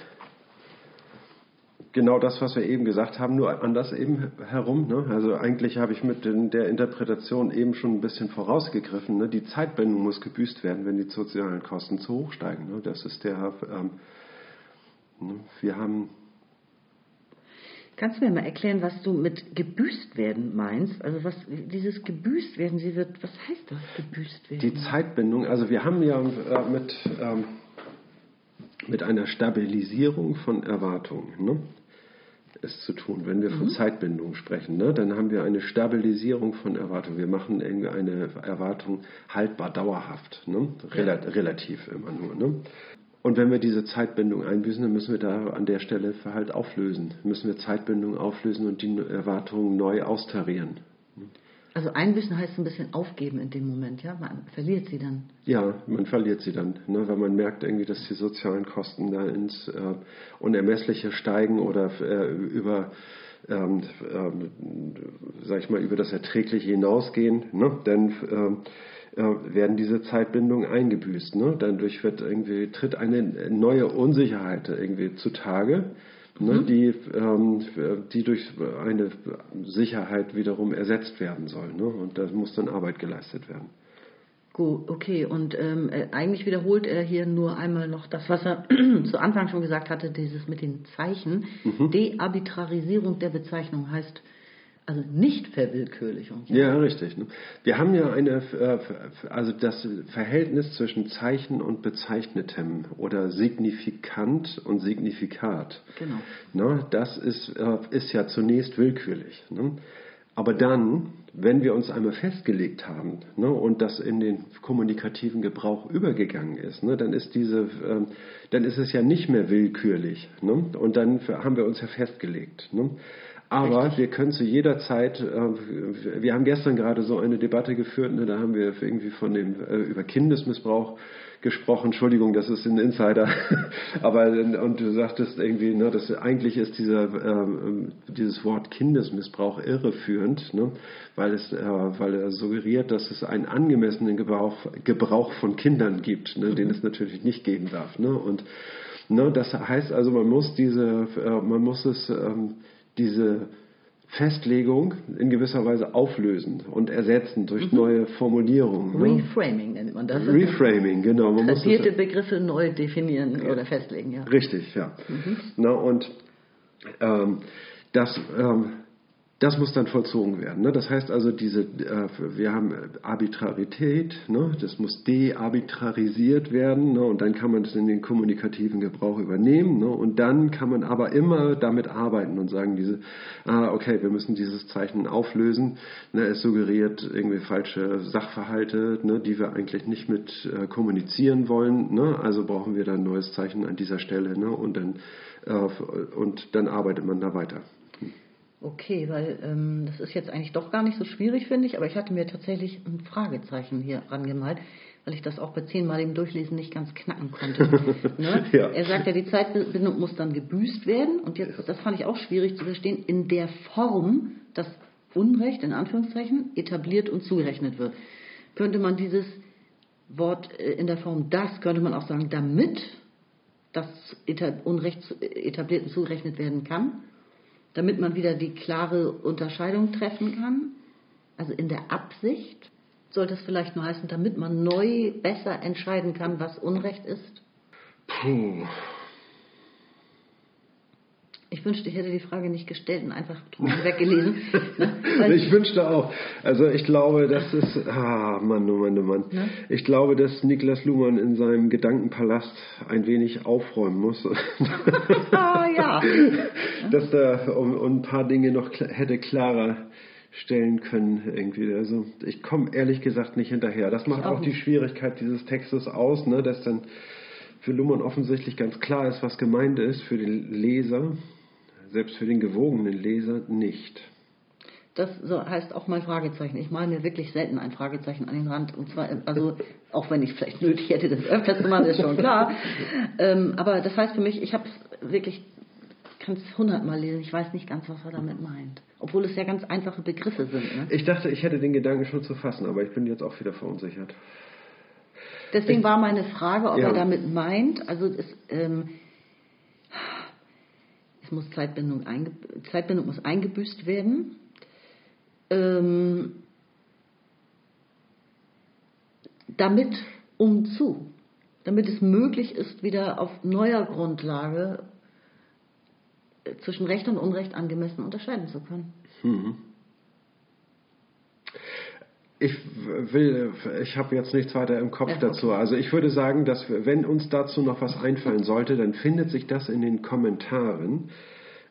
S3: genau das, was wir eben gesagt haben, nur anders eben herum. Ne? Also eigentlich habe ich mit den, der Interpretation eben schon ein bisschen vorausgegriffen. Ne? Die Zeitbindung muss gebüßt werden, wenn die sozialen Kosten zu hoch steigen. Ne? Das ist der. Ähm, ne? wir haben.
S2: Kannst du mir mal erklären, was du mit gebüßt werden meinst? Also was dieses gebüßt werden, sie wird, was heißt das gebüßt werden?
S3: Die Zeitbindung, also wir haben ja äh, mit ähm, mit einer Stabilisierung von Erwartungen. Ne? es zu tun. Wenn wir von mhm. Zeitbindung sprechen, ne, dann haben wir eine Stabilisierung von Erwartungen. Wir machen irgendwie eine Erwartung haltbar, dauerhaft, ne? Rel ja. relativ immer nur. Ne? Und wenn wir diese Zeitbindung einbüßen, dann müssen wir da an der Stelle halt auflösen. Müssen wir Zeitbindung auflösen und die Erwartungen neu austarieren.
S2: Also einbüßen heißt ein bisschen aufgeben in dem Moment, ja? Man verliert sie dann.
S3: Ja, man verliert sie dann, ne? weil man merkt irgendwie, dass die sozialen Kosten da ins äh, Unermessliche steigen oder äh, über, ähm, ähm, sag ich mal, über das Erträgliche hinausgehen. Ne? Dann ähm, äh, werden diese Zeitbindungen eingebüßt. Ne? Dadurch wird irgendwie tritt eine neue Unsicherheit irgendwie zutage mhm. die, ähm, die durch eine Sicherheit wiederum ersetzt werden soll. Ne? Und da muss dann Arbeit geleistet werden.
S2: Gut, okay. Und ähm, äh, eigentlich wiederholt er hier nur einmal noch das, was er zu Anfang schon gesagt hatte, dieses mit den Zeichen. Mhm. Dearbitrarisierung der Bezeichnung heißt, also nicht Verwillkürlichung.
S3: Ja, ja richtig. Ne? Wir haben ja eine, äh, also das Verhältnis zwischen Zeichen und Bezeichnetem oder Signifikant und Signifikat.
S2: Genau.
S3: Ne? Das ist, äh, ist ja zunächst willkürlich. Ne? Aber dann, wenn wir uns einmal festgelegt haben ne, und das in den kommunikativen Gebrauch übergegangen ist, ne, dann ist diese, äh, dann ist es ja nicht mehr willkürlich. Ne, und dann haben wir uns ja festgelegt. Aber
S2: Richtig.
S3: wir können zu jeder Zeit, äh, wir haben gestern gerade so eine Debatte geführt, ne, da haben wir irgendwie von dem, äh, über Kindesmissbrauch gesprochen. Entschuldigung, das ist ein Insider. Aber, und du sagtest irgendwie, ne, dass eigentlich ist dieser, ähm, dieses Wort Kindesmissbrauch irreführend, ne, weil es, äh, weil er suggeriert, dass es einen angemessenen Gebrauch, Gebrauch von Kindern gibt, ne, den es natürlich nicht geben darf. Ne, und, ne, das heißt also, man muss diese, äh, man muss es, ähm, diese Festlegung in gewisser Weise auflösen und ersetzen durch neue Formulierungen. Ne?
S2: Reframing nennt man das.
S3: Reframing, genau. Man muss
S2: Tradierte
S3: es,
S2: Begriffe neu definieren oder festlegen, ja.
S3: richtig, ja.
S2: Mhm.
S3: Na, und ähm, das, ähm, das muss dann vollzogen werden. Ne? Das heißt also, diese, äh, wir haben Arbitrarität, ne? das muss dearbitrarisiert werden ne? und dann kann man das in den kommunikativen Gebrauch übernehmen ne? und dann kann man aber immer damit arbeiten und sagen, diese, ah, okay, wir müssen dieses Zeichen auflösen. Ne? Es suggeriert irgendwie falsche Sachverhalte, ne? die wir eigentlich nicht mit äh, kommunizieren wollen. Also brauchen wir dann ein neues Zeichen an dieser Stelle und, dann, äh, und dann arbeitet man da weiter.
S2: Okay, weil ähm, das ist jetzt eigentlich doch gar nicht so schwierig, finde ich, aber ich hatte mir tatsächlich ein Fragezeichen hier rangemalt, weil ich das auch bei zehnmaligem Durchlesen nicht ganz knacken konnte. ne?
S3: Ja.
S2: Er sagt ja, die Zeitbindung muss dann gebüßt werden und jetzt, das fand ich auch schwierig zu verstehen, in der Form, dass Unrecht in Anführungszeichen etabliert und zugerechnet wird. Könnte man dieses Wort äh, in der Form das, könnte man auch sagen, damit das Unrecht zu- etabliert und zugerechnet werden kann? Damit man wieder die klare Unterscheidung treffen kann, also in der Absicht, sollte es vielleicht nur heißen, damit man neu besser entscheiden kann, was Unrecht ist?
S3: Puh.
S2: Ich wünschte, ich hätte die Frage nicht gestellt und einfach drüber weggelesen.
S3: Ich wünschte auch. Also ich glaube, das ist, ah, Mann, oh Mann, oh Mann.
S2: Ne?
S3: Ich glaube, dass Niklas Luhmann in seinem Gedankenpalast ein wenig aufräumen muss.
S2: ah, ja.
S3: dass da um, um ein paar Dinge noch hätte klarer stellen können irgendwie. Also ich komme ehrlich gesagt nicht hinterher. Das macht
S2: auch
S3: auch die. Schwierigkeit dieses Textes aus, ne, dass dann für Luhmann offensichtlich ganz klar ist, was gemeint ist, für den Leser, selbst für den gewogenen Leser nicht.
S2: Das heißt auch mal Fragezeichen. Ich male mir wirklich selten ein Fragezeichen an den Rand. Und zwar, also auch wenn ich vielleicht nötig hätte, das öfter zu machen, ist schon klar. Ähm, aber das heißt für mich, ich habe es wirklich, kann es hundertmal lesen. Ich weiß nicht ganz, was er damit meint. Obwohl es ja ganz einfache Begriffe sind. Ne?
S3: Ich dachte, ich hätte den Gedanken schon zu fassen, aber ich bin jetzt auch wieder verunsichert.
S2: Deswegen war meine Frage, ob
S3: Ja.
S2: er damit meint, also es, ähm, es muss Zeitbindung, einge, Zeitbindung muss eingebüßt werden. Ähm, damit umzu, damit es möglich ist, wieder auf neuer Grundlage zwischen Recht und Unrecht angemessen unterscheiden zu können.
S3: Ich will, ich habe jetzt nichts weiter im Kopf
S2: Ja, okay.
S3: dazu. Also ich würde sagen, dass wir, wenn uns dazu noch was einfallen sollte, dann findet sich das in den Kommentaren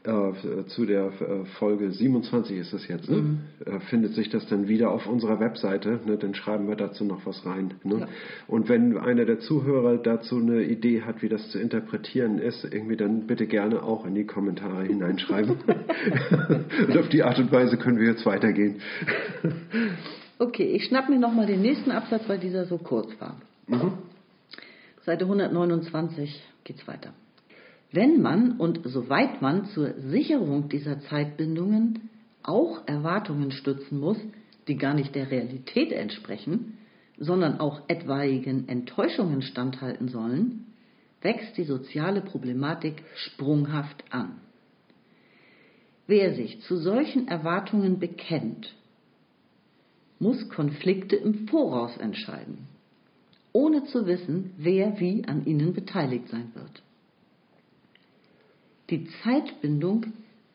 S3: äh, zu der äh, Folge 27 ist es jetzt, ne?
S2: Mhm.
S3: äh, findet sich das dann wieder auf unserer Webseite. Ne? Dann schreiben wir dazu noch was rein. Ne?
S2: Ja.
S3: Und wenn einer der Zuhörer dazu eine Idee hat, wie das zu interpretieren ist, irgendwie dann bitte gerne auch in die Kommentare hineinschreiben. und auf die Art und Weise können wir jetzt weitergehen.
S2: Okay, ich schnapp mir nochmal den nächsten Absatz, weil dieser so kurz war. Seite 129 geht's weiter. Wenn man und soweit man zur Sicherung dieser Zeitbindungen auch Erwartungen stützen muss, die gar nicht der Realität entsprechen, sondern auch etwaigen Enttäuschungen standhalten sollen, wächst die soziale Problematik sprunghaft an. Wer sich zu solchen Erwartungen bekennt, muss Konflikte im Voraus entscheiden, ohne zu wissen, wer wie an ihnen beteiligt sein wird. Die Zeitbindung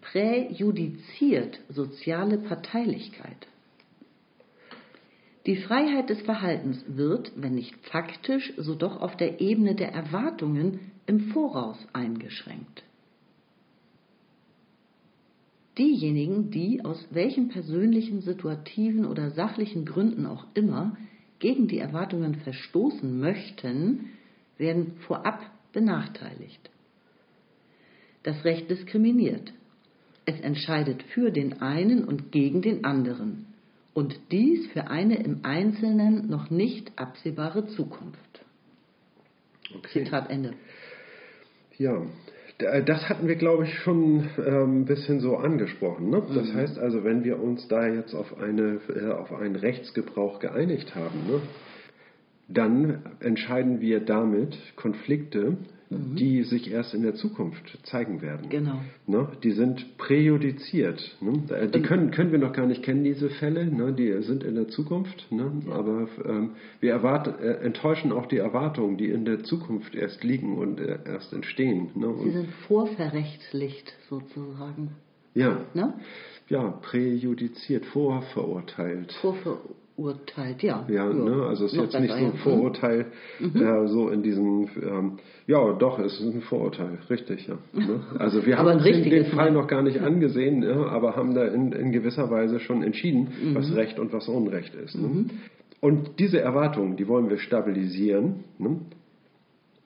S2: präjudiziert soziale Parteilichkeit. Die Freiheit des Verhaltens wird, wenn nicht faktisch, so doch auf der Ebene der Erwartungen im Voraus eingeschränkt. Diejenigen, die aus welchen persönlichen, situativen oder sachlichen Gründen auch immer gegen die Erwartungen verstoßen möchten, werden vorab benachteiligt. Das Recht diskriminiert. Es entscheidet für den einen und gegen den anderen. Und dies für eine im Einzelnen noch nicht absehbare Zukunft.
S3: Okay.
S2: Zitat Ende.
S3: Ja, d- das hatten wir, glaube ich, schon ähm, ein bisschen so angesprochen. Ne? Das heißt also, wenn wir uns da jetzt auf, eine, äh, auf einen Rechtsgebrauch geeinigt haben, ne? dann entscheiden wir damit Konflikte, die sich erst in der Zukunft zeigen werden.
S2: Genau.
S3: Ne? Die sind präjudiziert. Ne? Die können, können wir noch gar nicht kennen, diese Fälle. Ne? Die sind in der Zukunft. Ne? Aber ähm, wir erwarten, äh, enttäuschen auch die Erwartungen, die in der Zukunft erst liegen und äh, erst entstehen. Ne?
S2: Sie
S3: Und,
S2: sind vorverrechtlicht sozusagen.
S3: ja,
S2: Ne?
S3: ja, präjudiziert, vorverurteilt.
S2: Vorverurteilt, ja.
S3: Ja, ne? also es ist jetzt nicht so ein Vorurteil, äh, so in diesem, ähm, ja doch, es ist ein Vorurteil, richtig, ja. Ne? Also wir haben den, Fall noch gar nicht angesehen, ja, aber haben da in, in gewisser Weise schon entschieden,
S2: Mhm.
S3: was Recht und was Unrecht ist. Ne? Und diese Erwartungen, die wollen wir stabilisieren, ne?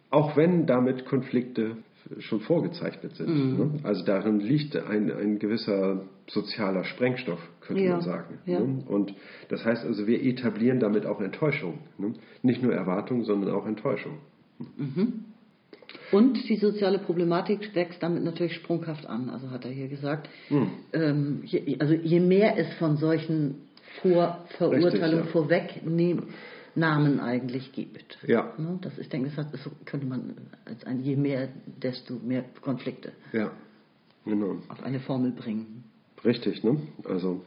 S3: auch wenn damit Konflikte schon vorgezeichnet sind.
S2: Mhm.
S3: Ne? Also darin liegt ein, ein gewisser sozialer Sprengstoff, könnte
S2: Ja,
S3: man sagen.
S2: ja.
S3: Ne? Und das heißt also, wir etablieren damit auch Enttäuschung. Ne? Nicht nur Erwartung, sondern auch Enttäuschung.
S2: Und die soziale Problematik wächst damit natürlich sprunghaft an, also hat er hier gesagt.
S3: Hm.
S2: Ähm, je, also je mehr es von solchen Vorverurteilungen,
S3: ja.
S2: Vorwegnahmen eigentlich gibt.
S3: Ja.
S2: Ne, Das, ich denke, das hat- das könnte man als ein je mehr, desto mehr Konflikte
S3: Ja, genau.
S2: auf eine Formel bringen.
S3: Richtig, ne? Also,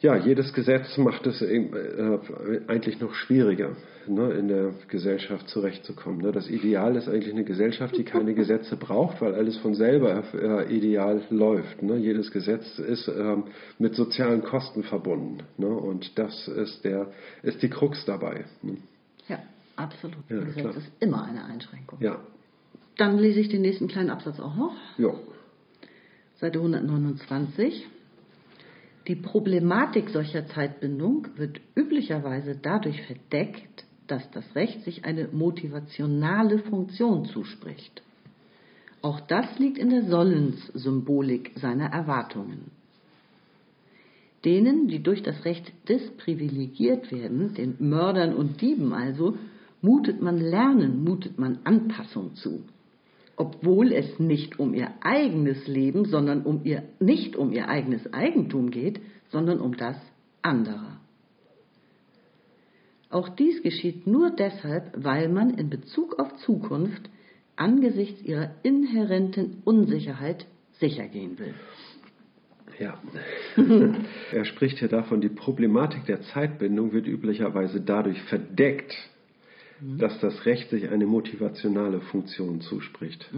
S3: ja, jedes Gesetz macht es äh, eigentlich noch schwieriger, ne, in der Gesellschaft zurechtzukommen. Ne? Das Ideal ist eigentlich eine Gesellschaft, die keine Gesetze braucht, weil alles von selber äh, ideal läuft. Ne? Jedes Gesetz ist ähm, mit sozialen Kosten verbunden. Ne? Und das ist, der, ist die Krux dabei. Ne?
S2: Ja, absolut.
S3: Ja,
S2: Gesetz
S3: klar.
S2: ist immer eine Einschränkung.
S3: Ja,
S2: Dann lese ich den nächsten kleinen Absatz auch noch.
S3: ja.
S2: Seite 129. Die Problematik solcher Zeitbindung wird üblicherweise dadurch verdeckt, dass das Recht sich eine motivationale Funktion zuspricht. Auch das liegt in der Sollenssymbolik seiner Erwartungen. Denen, die durch das Recht disprivilegiert werden, den Mördern und Dieben also, mutet man Lernen, mutet man Anpassung zu obwohl es nicht um ihr eigenes Leben, sondern um ihr, nicht um ihr eigenes Eigentum geht, sondern um das anderer. Auch dies geschieht nur deshalb, weil man in Bezug auf Zukunft angesichts ihrer inhärenten Unsicherheit sicher gehen will.
S3: Ja. er spricht hier davon, die Problematik der Zeitbindung wird üblicherweise dadurch verdeckt, dass das Recht sich eine motivationale Funktion zuspricht.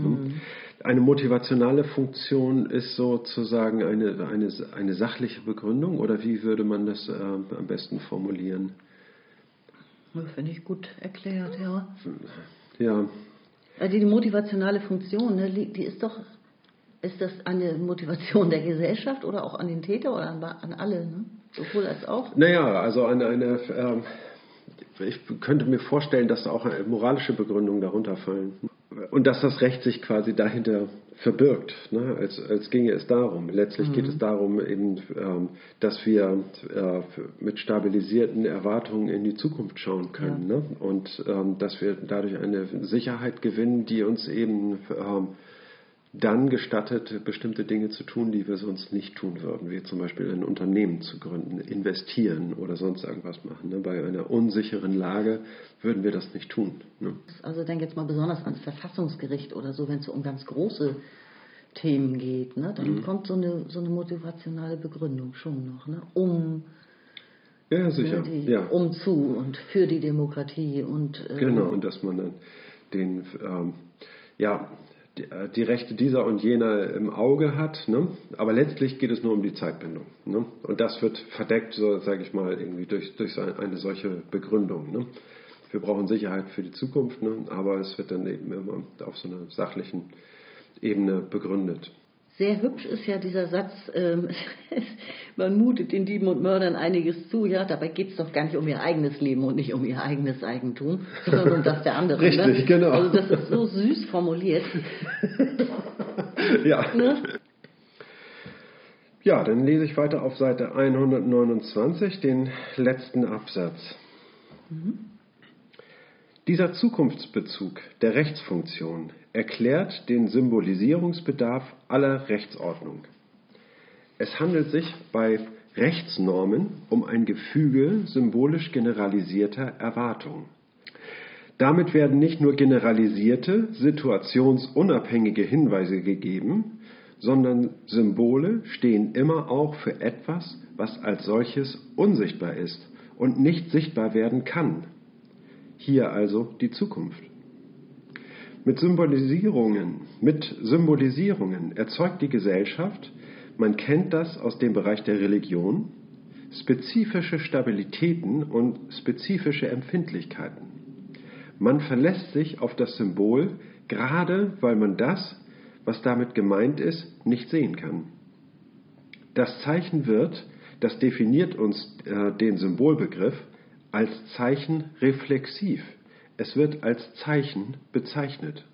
S3: Eine motivationale Funktion ist sozusagen eine, eine, eine sachliche Begründung oder wie würde man das äh, am besten formulieren?
S2: Finde ich gut erklärt, ja.
S3: Ja,
S2: die motivationale Funktion, ne, die ist doch, ist das eine Motivation der Gesellschaft oder auch an den Täter oder an, an alle, ne? sowohl als auch?
S3: Naja, also eine, eine ähm, ich könnte mir vorstellen, dass da auch eine moralische Begründungen darunter fallen. Und dass das Recht sich quasi dahinter verbirgt, ne? als, als ginge es darum. Letztlich geht es darum, eben, ähm, dass wir äh, mit stabilisierten Erwartungen in die Zukunft schauen können. Ne? Und ähm, dass wir dadurch eine Sicherheit gewinnen, die uns eben ähm, dann gestattet, bestimmte Dinge zu tun, die wir sonst nicht tun würden, wie zum Beispiel ein Unternehmen zu gründen, investieren oder sonst irgendwas machen. Ne? Bei einer unsicheren Lage würden wir das nicht tun. Ne?
S2: Also denke jetzt mal besonders ans Verfassungsgericht oder so, wenn es um ganz große Themen geht, ne? dann kommt so eine, so eine motivationale Begründung schon noch, ne? um,
S3: Ja, sicher.
S2: die,
S3: ja.
S2: um zu und für die Demokratie und äh,
S3: Genau, und dass man dann den, ähm, ja, die, äh, die Rechte dieser und jener im Auge hat. Ne? Aber letztlich geht es nur um die Zeitbindung. Ne? Und das wird verdeckt, so sage ich mal, irgendwie durch, durch so eine solche Begründung. Ne? Wir brauchen Sicherheit für die Zukunft, ne? aber es wird dann eben immer auf so einer sachlichen Ebene begründet.
S2: Sehr hübsch ist ja dieser Satz, ähm, man mutet den Dieben und Mördern einiges zu, ja, dabei geht es doch gar nicht um ihr eigenes Leben und nicht um ihr eigenes Eigentum, sondern um das der anderen. ne?
S3: Richtig, genau.
S2: Also das ist so süß formuliert.
S3: ja.
S2: Ne?
S3: Ja, dann lese ich weiter auf Seite 129 den letzten Absatz. Dieser Zukunftsbezug der Rechtsfunktion erklärt den Symbolisierungsbedarf aller Rechtsordnung. Es handelt sich bei Rechtsnormen um ein Gefüge symbolisch generalisierter Erwartungen. Damit werden nicht nur generalisierte, situationsunabhängige Hinweise gegeben, sondern Symbole stehen immer auch für etwas, was als solches unsichtbar ist und nicht sichtbar werden kann. Hier also die Zukunft. Mit Symbolisierungen, mit Symbolisierungen erzeugt die Gesellschaft, man kennt das aus dem Bereich der Religion, spezifische Stabilitäten und spezifische Empfindlichkeiten. Man verlässt sich auf das Symbol, gerade weil man das, was damit gemeint ist, nicht sehen kann. Das Zeichen wird, das definiert uns äh, den Symbolbegriff, als Zeichen reflexiv. Es wird als Zeichen bezeichnet.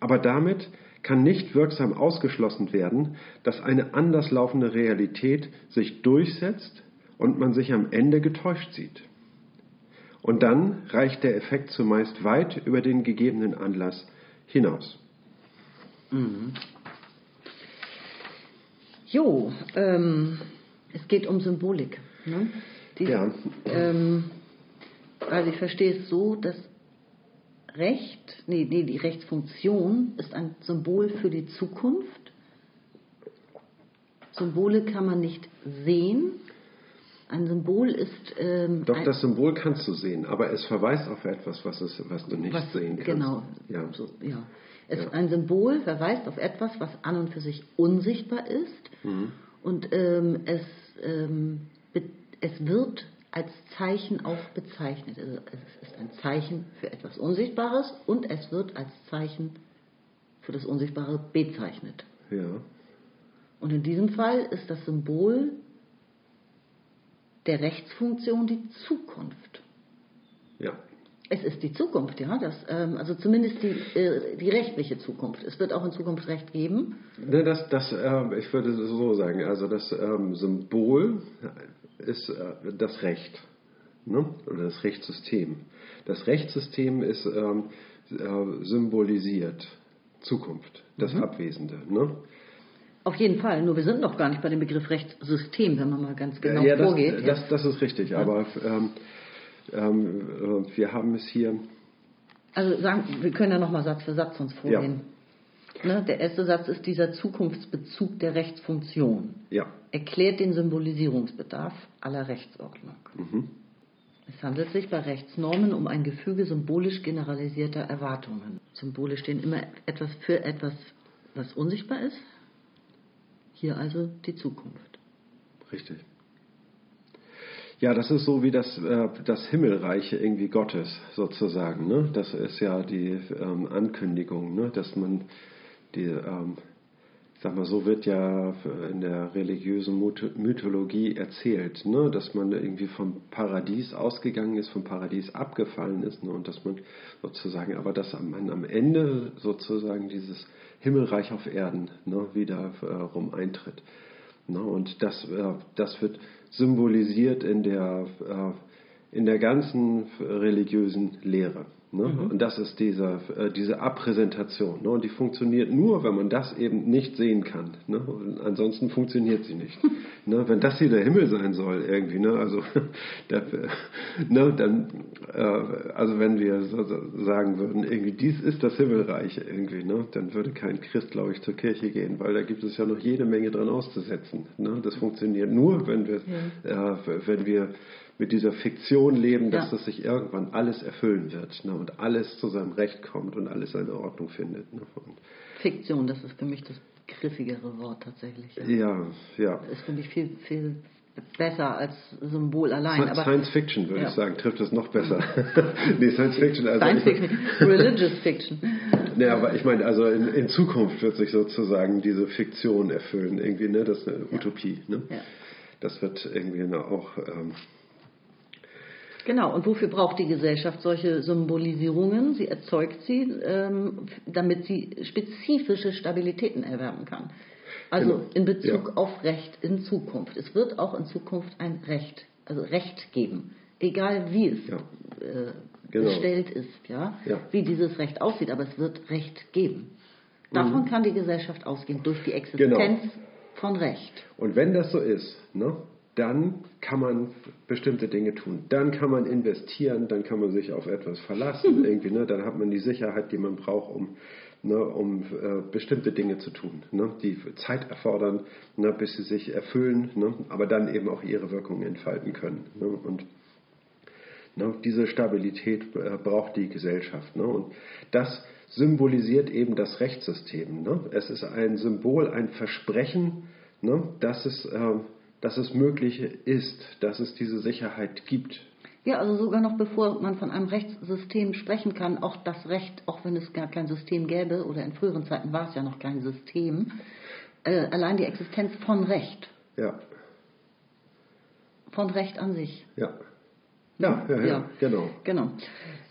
S3: Aber damit kann nicht wirksam ausgeschlossen werden, dass eine anderslaufende Realität sich durchsetzt und man sich am Ende getäuscht sieht. Und dann reicht der Effekt zumeist weit über den gegebenen Anlass hinaus.
S2: Mhm. Jo, ähm, es geht um Symbolik. Ne? Die,
S3: Ja.
S2: ähm, also ich verstehe es so, dass Recht, nee, nee, die Rechtsfunktion ist ein Symbol für die Zukunft. Symbole kann man nicht sehen. Ein Symbol ist ähm,
S3: Doch das Symbol kannst du sehen, aber es verweist auf etwas, was, es, was du nicht
S2: was,
S3: sehen kannst.
S2: Genau.
S3: Ja.
S2: So, ja. Es,
S3: Ja.
S2: Ein Symbol verweist auf etwas, was an und für sich unsichtbar ist.
S3: Mhm.
S2: Und ähm, es, ähm, es wird als Zeichen auch bezeichnet. Also es ist ein Zeichen für etwas Unsichtbares und es wird als Zeichen für das Unsichtbare bezeichnet.
S3: ja.
S2: Und in diesem Fall ist das Symbol der Rechtsfunktion die Zukunft.
S3: Ja.
S2: Es ist die Zukunft, ja. Das, ähm, also zumindest die, äh, die rechtliche Zukunft. Es wird auch in Zukunft Recht geben.
S3: Ne, das, das, ähm, ich würde so sagen, also das ähm, Symbol ist äh, das Recht ne? oder das Rechtssystem. Das Rechtssystem ist ähm, äh, symbolisiert Zukunft, das Abwesende. Ne?
S2: Auf jeden Fall. Nur wir sind noch gar nicht bei dem Begriff Rechtssystem, wenn man mal ganz genau
S3: ja, das,
S2: vorgeht.
S3: das, das ist richtig, aber ähm, ähm, äh, wir haben es hier.
S2: Also sagen, wir können ja noch mal Satz für Satz uns vorgehen. Ne, der erste Satz ist dieser Zukunftsbezug der Rechtsfunktion.
S3: Ja,
S2: Erklärt den Symbolisierungsbedarf aller Rechtsordnung.
S3: mhm.
S2: Es handelt sich bei Rechtsnormen um ein Gefüge symbolisch generalisierter Erwartungen. Symbole stehen immer etwas für etwas, was unsichtbar ist. Hier also die Zukunft.
S3: Richtig. Ja, das ist so wie das, äh, das Himmelreiche irgendwie Gottes sozusagen. Ne? Das ist ja die ähm, Ankündigung, ne? dass man die, ähm, sag mal, so wird ja in der religiösen Myth- Mythologie erzählt, ne? dass man irgendwie vom Paradies ausgegangen ist, vom Paradies abgefallen ist ne? und dass man sozusagen, aber dass man am Ende sozusagen dieses Himmelreich auf Erden ne? wieder äh, rum eintritt. Ne, und das, äh, das wird symbolisiert in der, äh, in der ganzen religiösen Lehre. Ne? Und das ist diese, äh, diese Abpräsentation. Ne? Und die funktioniert nur, wenn man das eben nicht sehen kann. Ne? Ansonsten funktioniert sie nicht. ne? Wenn das hier der Himmel sein soll, irgendwie, ne? also, der, ne? dann, äh, also wenn wir so so sagen würden, irgendwie dies ist das Himmelreich irgendwie, ne? dann würde kein Christ, glaube ich, zur Kirche gehen, weil da gibt es ja noch jede Menge dran auszusetzen. Ne? Das funktioniert nur, wenn wir, äh, wenn wir mit dieser Fiktion leben, dass
S2: Ja.
S3: das sich irgendwann alles erfüllen wird ne? und alles zu seinem Recht kommt und alles seine Ordnung findet. Ne?
S2: Fiktion, das ist für mich das griffigere Wort tatsächlich. Ja.
S3: ja, ja.
S2: Das ist für mich viel, viel besser als Symbol allein.
S3: Science Fiction, würde
S2: Ja.
S3: ich sagen, trifft es noch besser. nee, Science Fiction. Also
S2: Science Fiction, Religious Fiction.
S3: Nee, aber ich meine, also in, in Zukunft wird sich sozusagen diese Fiktion erfüllen, irgendwie, ne? Das ist eine Utopie, ne?
S2: Ja.
S3: Das wird irgendwie ne, auch, ähm,
S2: Genau, und wofür braucht die Gesellschaft solche Symbolisierungen? Sie erzeugt sie, ähm, damit sie spezifische Stabilitäten erwerben kann. Also
S3: Genau.
S2: in Bezug
S3: Ja.
S2: auf Recht in Zukunft. Es wird auch in Zukunft ein Recht, also Recht geben, egal wie es
S3: Ja.
S2: äh,
S3: Genau.
S2: gestellt ist, ja?
S3: Ja.
S2: wie dieses Recht aussieht, aber es wird Recht geben.
S3: Mhm.
S2: Davon kann die Gesellschaft ausgehen, durch die Existenz
S3: Genau.
S2: von Recht.
S3: Und wenn das so ist, ne, dann kann man bestimmte Dinge tun. Dann kann man investieren, dann kann man sich auf etwas verlassen, irgendwie, ne, dann hat man die Sicherheit, die man braucht, um, ne, um äh, bestimmte Dinge zu tun, ne, die Zeit erfordern, ne, bis sie sich erfüllen, ne, aber dann eben auch ihre Wirkung entfalten können. Ne, und Ne, diese Stabilität äh, braucht die Gesellschaft. Ne? Und das symbolisiert eben das Rechtssystem. Ne? Es ist ein Symbol, ein Versprechen, ne? dass, es, äh, dass es möglich ist, dass es diese Sicherheit gibt.
S2: Ja, also sogar noch bevor man von einem Rechtssystem sprechen kann, auch das Recht, auch wenn es gar kein System gäbe, oder in früheren Zeiten war es ja noch kein System, äh, allein die Existenz von Recht,
S3: Ja,
S2: von Recht an sich.
S3: ja. Ja, ja, ja, genau.
S2: Genau.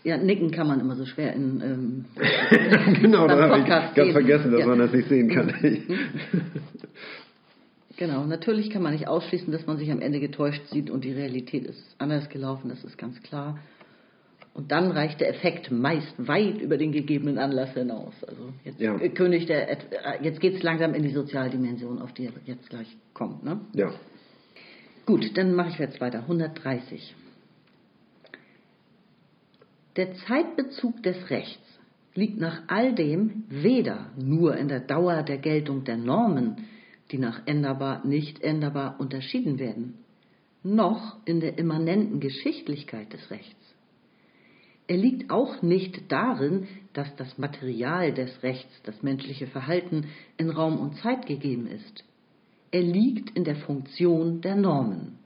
S2: Ja, nicken kann man immer so schwer in ähm,
S3: genau, da habe ich ganz vergessen, dass
S2: Ja.
S3: man das nicht sehen kann.
S2: Genau, natürlich kann man nicht ausschließen, dass man sich am Ende getäuscht sieht und die Realität ist anders gelaufen, das ist ganz klar. Und dann reicht der Effekt meist weit über den gegebenen Anlass hinaus. Also jetzt,
S3: Ja.
S2: kündigt jetzt geht es langsam in die Sozialdimension, auf die er jetzt gleich kommt. Ne?
S3: ja,
S2: Gut, dann mache ich jetzt weiter. 130. Der Zeitbezug des Rechts liegt nach all dem weder nur in der Dauer der Geltung der Normen, die nach änderbar, nicht änderbar unterschieden werden, noch in der immanenten Geschichtlichkeit des Rechts. Er liegt auch nicht darin, dass das Material des Rechts, das menschliche Verhalten, in Raum und Zeit gegeben ist. Er liegt in der Funktion der Normen,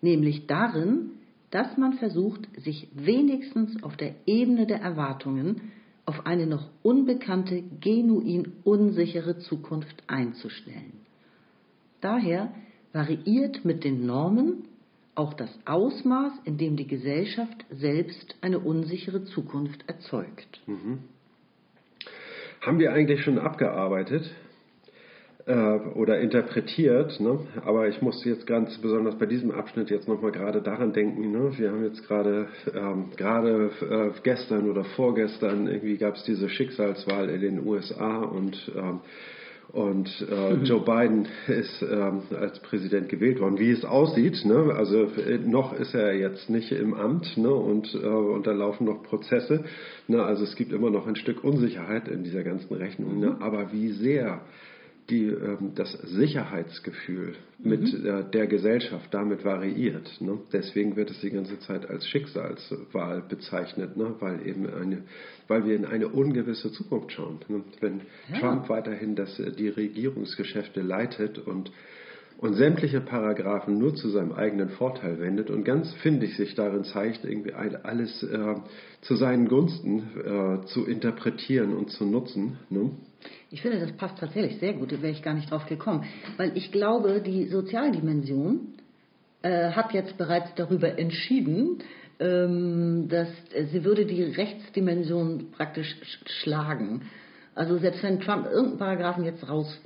S2: nämlich darin, dass man versucht, sich wenigstens auf der Ebene der Erwartungen auf eine noch unbekannte, genuin unsichere Zukunft einzustellen. Daher variiert mit den Normen auch das Ausmaß, in dem die Gesellschaft selbst eine unsichere Zukunft erzeugt.
S3: haben wir eigentlich schon abgearbeitet äh, oder interpretiert, ne? aber ich muss jetzt ganz besonders bei diesem Abschnitt jetzt nochmal gerade daran denken, ne? wir haben jetzt gerade ähm, gerade äh, gestern oder vorgestern irgendwie gab es diese Schicksalswahl in den USA und ähm, und äh, Joe Biden ist ähm, als Präsident gewählt worden. Wie es aussieht, ne? also äh, noch ist er jetzt nicht im Amt ne? und, äh, und da laufen noch Prozesse. Ne? Also es gibt immer noch ein Stück Unsicherheit in dieser ganzen Rechnung. Ne? Aber wie sehr die, ähm, das Sicherheitsgefühl mit äh, der Gesellschaft damit variiert. Ne? Deswegen wird es die ganze Zeit als Schicksalswahl bezeichnet, ne? weil eben eine, weil wir in eine ungewisse Zukunft schauen. Ne? Wenn Trump weiterhin das, äh, die Regierungsgeschäfte leitet und und sämtliche Paragraphen nur zu seinem eigenen Vorteil wendet und ganz findig sich darin zeigt, irgendwie alles äh, zu seinen Gunsten äh, zu interpretieren und zu nutzen. Ne?
S2: Ich finde, das passt tatsächlich sehr gut, da wäre ich gar nicht drauf gekommen. Weil ich glaube, die Sozialdimension äh, hat jetzt bereits darüber entschieden, ähm, dass äh, sie würde die Rechtsdimension praktisch sch schlagen. Also selbst wenn Trump irgendeinen Paragraphen jetzt raus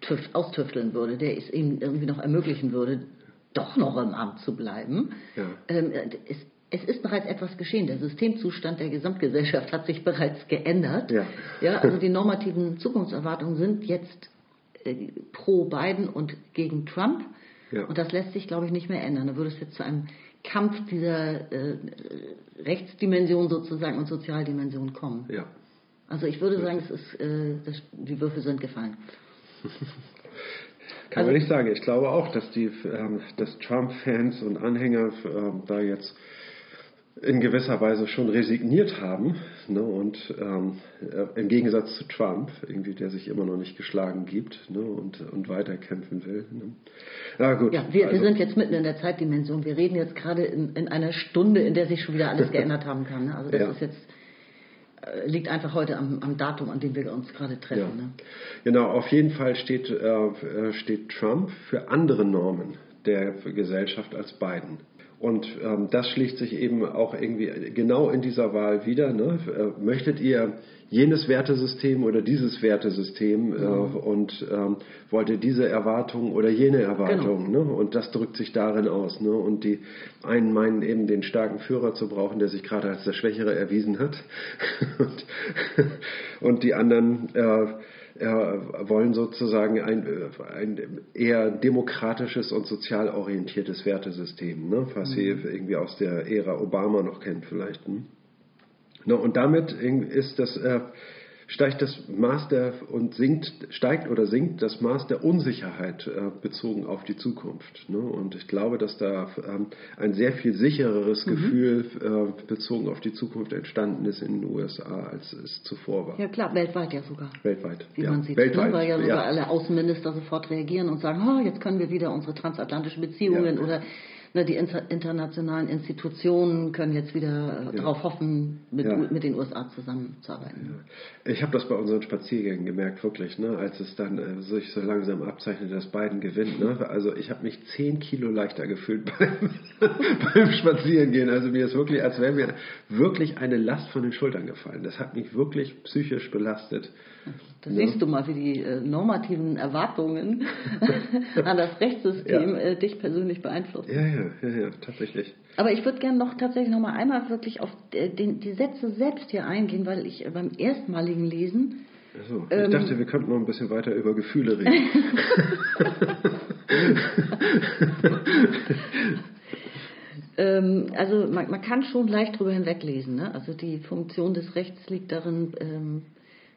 S2: tüft, austüfteln würde, der es ihm irgendwie noch ermöglichen würde, doch noch im Amt zu bleiben,
S3: Ja.
S2: ähm, es, es ist bereits etwas geschehen. Der Systemzustand der Gesamtgesellschaft hat sich bereits geändert.
S3: Ja.
S2: Ja, also die normativen Zukunftserwartungen sind jetzt äh, pro Biden und gegen Trump.
S3: Ja.
S2: Und das lässt sich, glaube ich, nicht mehr ändern. Da würde es jetzt zu einem Kampf dieser äh, Rechtsdimension sozusagen und Sozialdimension kommen.
S3: Ja.
S2: Also ich würde sagen, es ist, äh, das, die Würfel sind gefallen.
S3: Kann
S2: Also-
S3: man nicht sagen. Ich glaube auch, dass die ähm, dass Trump-Fans und Anhänger ähm, da jetzt in gewisser Weise schon resigniert haben. Ne? Und ähm, äh, im Gegensatz zu Trump, irgendwie, der sich immer noch nicht geschlagen gibt ne? und, und weiterkämpfen will. Ne? Ja, gut.
S2: Ja, wir, wir
S3: also-
S2: sind jetzt mitten in der Zeitdimension. Wir reden jetzt gerade in, in einer Stunde, in der sich schon wieder alles geändert haben kann. Ne? Also das
S3: Ja.
S2: ist jetzt liegt einfach heute am, am Datum, an dem wir uns gerade treffen.
S3: Ja.
S2: Ne?
S3: Genau, auf jeden Fall steht, äh, äh, steht Trump für andere Normen. der Gesellschaft als beiden. Und ähm, das schlicht sich eben auch irgendwie genau in dieser Wahl wieder. Ne? Äh, möchtet ihr jenes Wertesystem oder dieses Wertesystem äh, mhm. und ähm, wollt ihr diese Erwartung oder jene Erwartung? Genau. Ne? Und das drückt sich darin aus. Ne? Und die einen meinen eben den starken Führer zu brauchen, der sich gerade als der Schwächere erwiesen hat. und, und die anderen äh, äh, wollen sozusagen ein, ein, eher demokratisches und sozial orientiertes Wertesystem, ne? was mhm. sie irgendwie aus der Ära Obama noch kennen vielleicht. Hm? Na, und damit ist das äh, steigt das Maß der und sinkt, steigt oder sinkt das Maß der Unsicherheit äh, bezogen auf die Zukunft. Ne? Und ich glaube, dass da ähm, ein sehr viel sichereres mhm. Gefühl äh, bezogen auf die Zukunft entstanden ist in den USA, als es zuvor war.
S2: Ja klar, weltweit ja sogar.
S3: Weltweit.
S2: Wie ja. man sieht, ne? weltweit, ne? weil ja sogar ja. alle Außenminister sofort reagieren und sagen, oh, jetzt können wir wieder unsere transatlantischen Beziehungen ja. oder ne, die internationalen Institutionen können jetzt wieder äh, ja. darauf hoffen, mit, ja. mit, den USA zusammenzuarbeiten.
S3: Ja. Ich habe das bei unseren Spaziergängen gemerkt, wirklich, ne, als es dann äh, sich so langsam abzeichnet, dass Biden gewinnt. Ne? Also ich habe mich zehn Kilo leichter gefühlt beim, beim Spazierengehen. Also mir ist wirklich, als wäre mir wirklich eine Last von den Schultern gefallen. Das hat mich wirklich psychisch belastet.
S2: Da ja. siehst du mal, wie die äh, normativen Erwartungen an das Rechtssystem ja. äh, dich persönlich beeinflussen.
S3: Ja, ja, ja, ja tatsächlich.
S2: Aber ich würde gerne noch tatsächlich noch mal einmal wirklich auf äh, den, die Sätze selbst hier eingehen, weil ich äh, beim erstmaligen Lesen
S3: Achso, ich ähm, dachte, wir könnten noch ein bisschen weiter über Gefühle reden.
S2: ähm, also man, man, kann schon leicht drüber hinweglesen. Ne? Also die Funktion des Rechts liegt darin, ähm,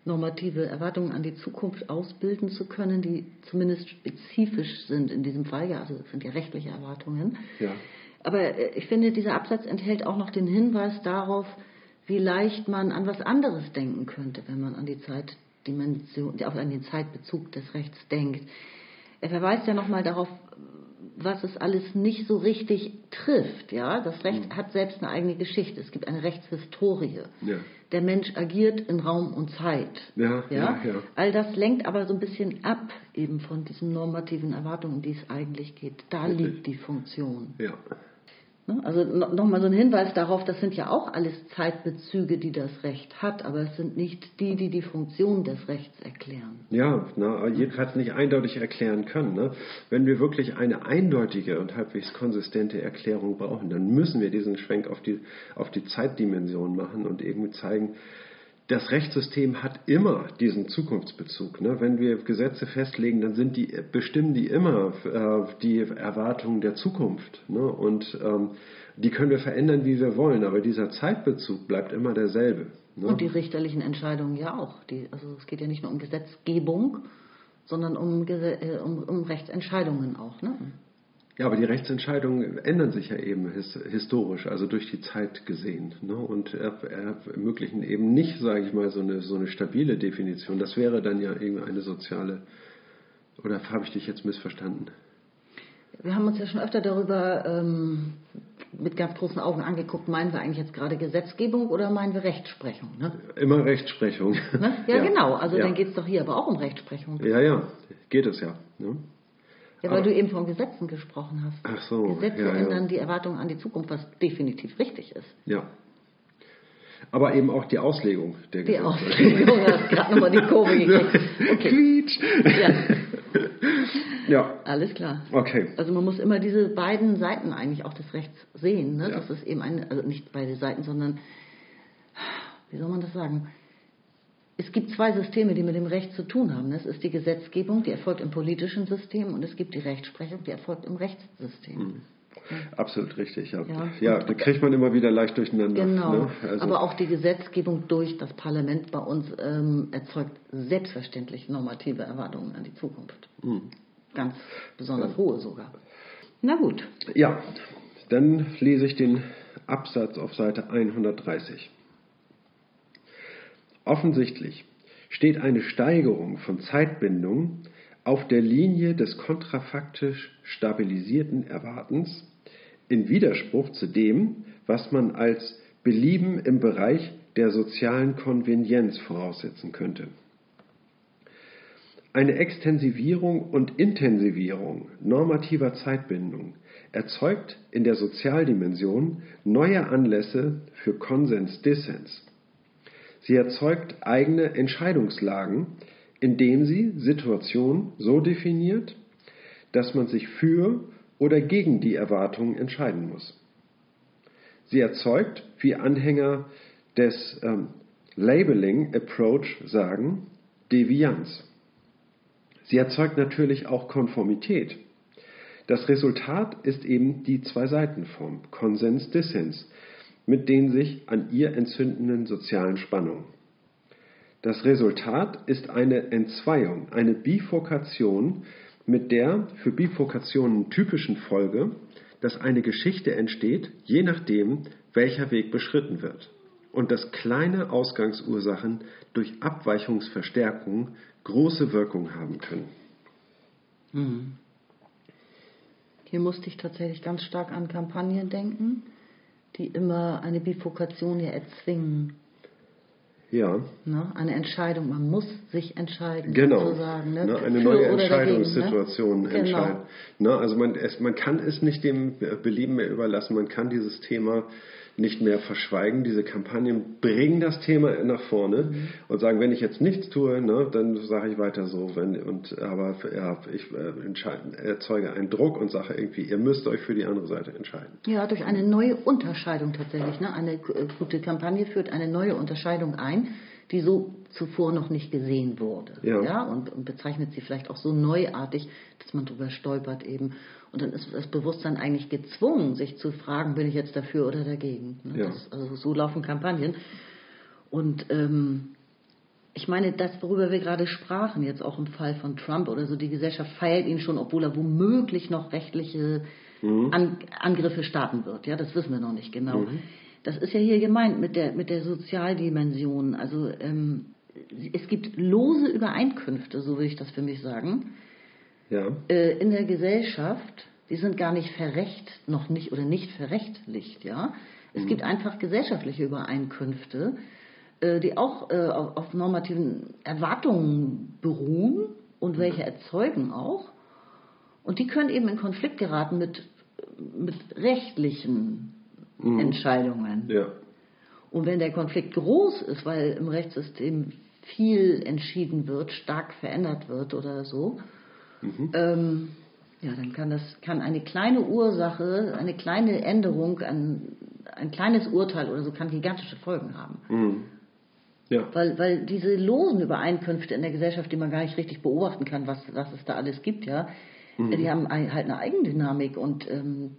S2: normative Erwartungen an die Zukunft ausbilden zu können, die zumindest spezifisch sind in diesem Fall. Ja, also das sind ja rechtliche Erwartungen. Ja. Aber äh, ich finde, dieser Absatz enthält auch noch den Hinweis darauf, wie leicht man an was anderes denken könnte, wenn man an die Zeitdimension, auch an den Zeitbezug des Rechts denkt. Er verweist ja nochmal darauf, was es alles nicht so richtig trifft. Ja, das Recht mhm. hat selbst eine eigene Geschichte. Es gibt eine Rechtshistorie. Ja. Der Mensch agiert in Raum und Zeit. Ja, ja? ja, All das lenkt aber so ein bisschen ab eben von diesen normativen Erwartungen, um die es eigentlich geht. Da liegt die Funktion. Ja. Ne? Also nochmal so ein Hinweis darauf, das sind ja auch alles Zeitbezüge, die das Recht hat, aber es sind nicht die, die die Funktion des Rechts erklären.
S3: Ja, na, jedenfalls nicht eindeutig erklären können. Ne? Wenn wir wirklich eine eindeutige und halbwegs konsistente Erklärung brauchen, dann müssen wir diesen Schwenk auf die, auf die Zeitdimension machen und eben zeigen, das Rechtssystem hat immer diesen Zukunftsbezug. Ne? Wenn wir Gesetze festlegen, dann sind die, bestimmen die immer äh, die Erwartungen der Zukunft. Ne? Und ähm, die können wir verändern, wie wir wollen, aber dieser Zeitbezug bleibt immer derselbe.
S2: Ne? Und die richterlichen Entscheidungen ja auch. Die, also es geht ja nicht nur um Gesetzgebung, sondern um, äh, um, um Rechtsentscheidungen auch. Ne?
S3: Ja, aber die Rechtsentscheidungen ändern sich ja eben historisch, also durch die Zeit gesehen. Ne? Und ermöglichen eben nicht, sage ich mal, so eine, so eine stabile Definition. Das wäre dann ja eben eine soziale. Oder habe ich dich jetzt missverstanden?
S2: Wir haben uns ja schon öfter darüber ähm, mit ganz großen Augen angeguckt, meinen wir eigentlich jetzt gerade Gesetzgebung oder meinen wir Rechtsprechung? Ne?
S3: Immer Rechtsprechung.
S2: Ne? Ja, ja, genau. Also ja. dann geht es doch hier aber auch um Rechtsprechung.
S3: Ja, ja, geht es ja. Ne?
S2: Ja, weil Aber, du eben von Gesetzen gesprochen hast.
S3: Ach so.
S2: Gesetze ja, ja. ändern die Erwartungen an die Zukunft, was definitiv richtig ist.
S3: Ja. Aber eben auch die Auslegung der
S2: die Gesetze. Die Auslegung, du hast gerade nochmal die Kurve gekriegt. Okay. Quietsch. Ja. ja. Alles klar.
S3: Okay.
S2: Also man muss immer diese beiden Seiten eigentlich auch des Rechts sehen. Ne? Ja. Das ist eben eine, also nicht beide Seiten, sondern, wie soll man das sagen? Es gibt zwei Systeme, die mit dem Recht zu tun haben. Das ist die Gesetzgebung, die erfolgt im politischen System, und es gibt die Rechtsprechung, die erfolgt im Rechtssystem. Mhm.
S3: Absolut richtig, ja. Ja, ja da kriegt man immer wieder leicht durcheinander.
S2: Genau. Ne? Also Aber auch die Gesetzgebung durch das Parlament bei uns ähm, erzeugt selbstverständlich normative Erwartungen an die Zukunft. Mhm. Ganz besonders ja. hohe sogar. Na gut.
S3: Ja, dann lese ich den Absatz auf Seite 130. Offensichtlich steht eine Steigerung von Zeitbindungen auf der Linie des kontrafaktisch stabilisierten Erwartens in Widerspruch zu dem, was man als Belieben im Bereich der sozialen Konvenienz voraussetzen könnte. Eine Extensivierung und Intensivierung normativer Zeitbindung erzeugt in der Sozialdimension neue Anlässe für Konsens-Dissens. Sie erzeugt eigene Entscheidungslagen, indem sie Situationen so definiert, dass man sich für oder gegen die Erwartungen entscheiden muss. Sie erzeugt, wie Anhänger des ähm, Labeling Approach sagen, Devianz. Sie erzeugt natürlich auch Konformität. Das Resultat ist eben die Zwei-Seiten-Form, Konsens-Dissens, mit den sich an ihr entzündenden sozialen Spannungen. Das Resultat ist eine Entzweiung, eine Bifurkation mit der für Bifurkationen typischen Folge, dass eine Geschichte entsteht, je nachdem, welcher Weg beschritten wird und dass kleine Ausgangsursachen durch Abweichungsverstärkung große Wirkung haben können.
S2: Mhm. Hier musste ich tatsächlich ganz stark an Kampagnen denken, die immer eine Bifurkation hier erzwingen.
S3: Ja.
S2: Ne? Eine Entscheidung, man muss sich entscheiden,
S3: genau.
S2: sozusagen. Ne?
S3: Ne? Eine neue Entscheidungssituation dagegen, ne? entscheiden. Genau. Ne? Also man, es, man kann es nicht dem Belieben mehr überlassen, man kann dieses Thema nicht mehr verschweigen. Diese Kampagnen bringen das Thema nach vorne mhm. und sagen, wenn ich jetzt nichts tue, ne, dann sage ich weiter so. Wenn, und, aber ja, ich äh, erzeuge einen Druck und sage irgendwie, ihr müsst euch für die andere Seite entscheiden.
S2: Ja, durch eine neue Unterscheidung tatsächlich. Ne? Eine gute Kampagne führt eine neue Unterscheidung ein die so zuvor noch nicht gesehen wurde. Ja. ja? Und, und, bezeichnet sie vielleicht auch so neuartig, dass man darüber stolpert eben. Und dann ist das Bewusstsein eigentlich gezwungen, sich zu fragen, bin ich jetzt dafür oder dagegen. Ne? Ja. Das, also so laufen Kampagnen. Und ähm, ich meine, das, worüber wir gerade sprachen, jetzt auch im Fall von Trump oder so, die Gesellschaft feiert ihn schon, obwohl er womöglich noch rechtliche mhm. An, Angriffe starten wird. Ja, das wissen wir noch nicht genau. Mhm. Das ist ja hier gemeint mit der, mit der Sozialdimension. Also ähm, es gibt lose Übereinkünfte, so will ich das für mich sagen,
S3: ja.
S2: äh, in der Gesellschaft. Die sind gar nicht verrecht, noch nicht oder nicht verrechtlicht. Ja? Es mhm. gibt einfach gesellschaftliche Übereinkünfte, äh, die auch äh, auf, auf normativen Erwartungen beruhen und welche mhm. erzeugen auch. Und die können eben in Konflikt geraten mit, mit rechtlichen mhm. Entscheidungen.
S3: Ja.
S2: Und wenn der Konflikt groß ist, weil im Rechtssystem viel entschieden wird, stark verändert wird oder so, mhm. ähm, ja, dann kann das kann eine kleine Ursache, eine kleine Änderung, ein, ein kleines Urteil oder so kann gigantische Folgen haben.
S3: Mhm. Ja.
S2: Weil, weil diese losen Übereinkünfte in der Gesellschaft, die man gar nicht richtig beobachten kann, was, was es da alles gibt, ja, mhm. die haben halt eine Eigendynamik und ähm,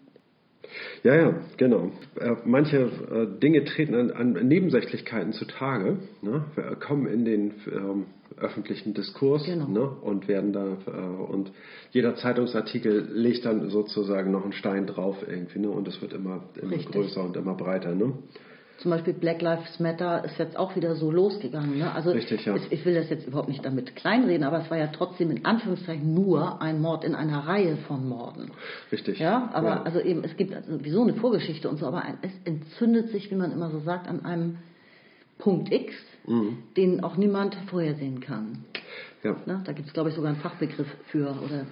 S3: ja, ja, genau. Äh, manche äh, Dinge treten an, an Nebensächlichkeiten zutage, ne? kommen in den ähm, öffentlichen Diskurs genau. ne? und werden da äh, und jeder Zeitungsartikel legt dann sozusagen noch einen Stein drauf irgendwie, ne? Und es wird immer, immer größer und immer breiter, ne?
S2: Zum Beispiel Black Lives Matter ist jetzt auch wieder so losgegangen. Ne? Also
S3: Richtig, ja.
S2: ich, ich will das jetzt überhaupt nicht damit kleinreden, aber es war ja trotzdem in Anführungszeichen nur ein Mord in einer Reihe von Morden.
S3: Richtig.
S2: Ja, aber ja. also eben, es gibt sowieso eine Vorgeschichte und so, aber es entzündet sich, wie man immer so sagt, an einem Punkt X, mhm. den auch niemand vorhersehen kann.
S3: Ja.
S2: Ne? Da gibt es, glaube ich, sogar einen Fachbegriff für oder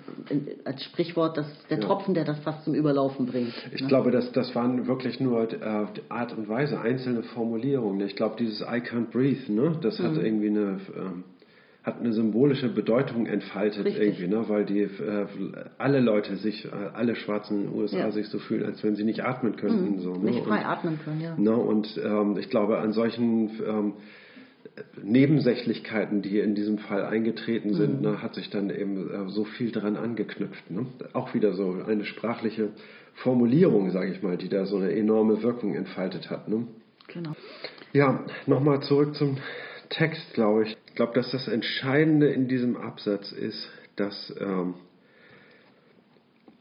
S2: als Sprichwort, dass der ja. Tropfen, der das fast zum Überlaufen bringt.
S3: Ich ne? glaube, das, das waren wirklich nur äh, Art und Weise, einzelne Formulierungen. Ich glaube, dieses I can't breathe, ne? das mhm. hat irgendwie eine. Ähm, hat eine symbolische Bedeutung entfaltet Richtig. irgendwie, ne? weil die äh, alle Leute sich, äh, alle Schwarzen in den USA ja. sich so fühlen, als wenn sie nicht atmen könnten. Mhm. So,
S2: ne? Nicht frei und, atmen können, ja.
S3: Ne? Und ähm, ich glaube, an solchen ähm, Nebensächlichkeiten, die in diesem Fall eingetreten sind, mhm. ne, hat sich dann eben äh, so viel daran angeknüpft. Ne? Auch wieder so eine sprachliche Formulierung, sage ich mal, die da so eine enorme Wirkung entfaltet hat. Ne?
S2: Genau.
S3: Ja, nochmal zurück zum Text, glaube ich. Ich glaube, dass das Entscheidende in diesem Absatz ist, dass, ähm,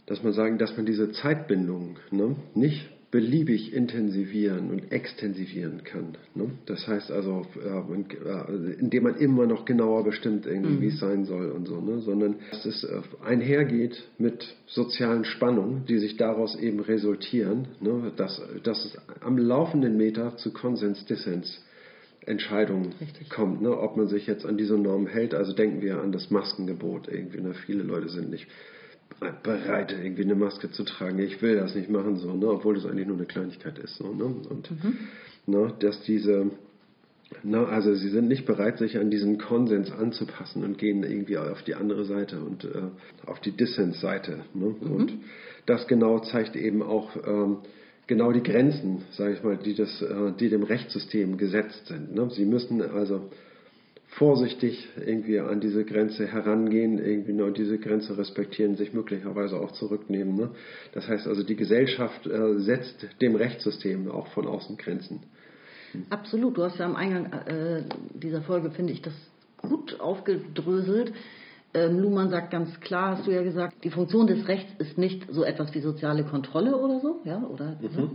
S3: dass man sagen, dass man diese Zeitbindung ne, nicht beliebig intensivieren und extensivieren kann. Ne? Das heißt also, äh, indem man immer noch genauer bestimmt, irgendwie, mhm. wie es sein soll und so, ne? sondern dass es äh, einhergeht mit sozialen Spannungen, die sich daraus eben resultieren, ne? dass, dass es am laufenden Meter zu Konsens-Dissens Entscheidung
S2: Richtig.
S3: kommt, ne? ob man sich jetzt an diese Norm hält. Also denken wir an das Maskengebot irgendwie. Ne? Viele Leute sind nicht bereit, irgendwie eine Maske zu tragen. Ich will das nicht machen, so, ne? obwohl das eigentlich nur eine Kleinigkeit ist. So, ne? Und ne? dass diese, ne? also sie sind nicht bereit, sich an diesen Konsens anzupassen und gehen irgendwie auf die andere Seite und äh, auf die Dissens-Seite. Ne? Und das genau zeigt eben auch ähm, genau die Grenzen, sage ich mal, die, das, äh, die dem Rechtssystem gesetzt sind. Ne? Sie müssen also vorsichtig irgendwie an diese Grenze herangehen, irgendwie nur diese Grenze respektieren, sich möglicherweise auch zurücknehmen. Ne? Das heißt also, die Gesellschaft äh, setzt dem Rechtssystem auch von außen Grenzen.
S2: Absolut. Du hast ja am Eingang äh, dieser Folge, finde ich, das gut aufgedröselt. Ähm, Luhmann sagt ganz klar, hast du ja gesagt, die Funktion des Rechts ist nicht so etwas wie soziale Kontrolle oder so, ja, oder?
S3: Mhm.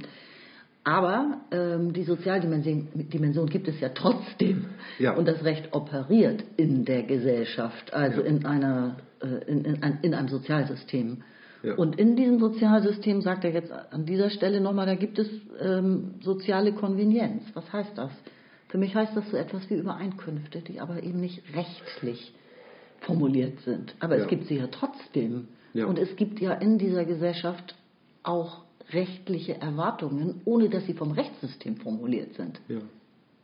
S2: Aber ähm, die Sozialdimension Dimension gibt es ja trotzdem.
S3: Ja.
S2: Und das Recht operiert in der Gesellschaft, also
S3: Ja.
S2: in, einer, äh, in, in, in einem Sozialsystem.
S3: Ja.
S2: Und in diesem Sozialsystem, sagt er jetzt an dieser Stelle nochmal, da gibt es ähm, soziale Konvenienz. Was heißt das? Für mich heißt das so etwas wie Übereinkünfte, die aber eben nicht rechtlich formuliert sind. Aber es gibt sie ja trotzdem.
S3: Ja.
S2: Und es gibt ja in dieser Gesellschaft auch rechtliche Erwartungen, ohne dass sie vom Rechtssystem formuliert sind.
S3: Ja.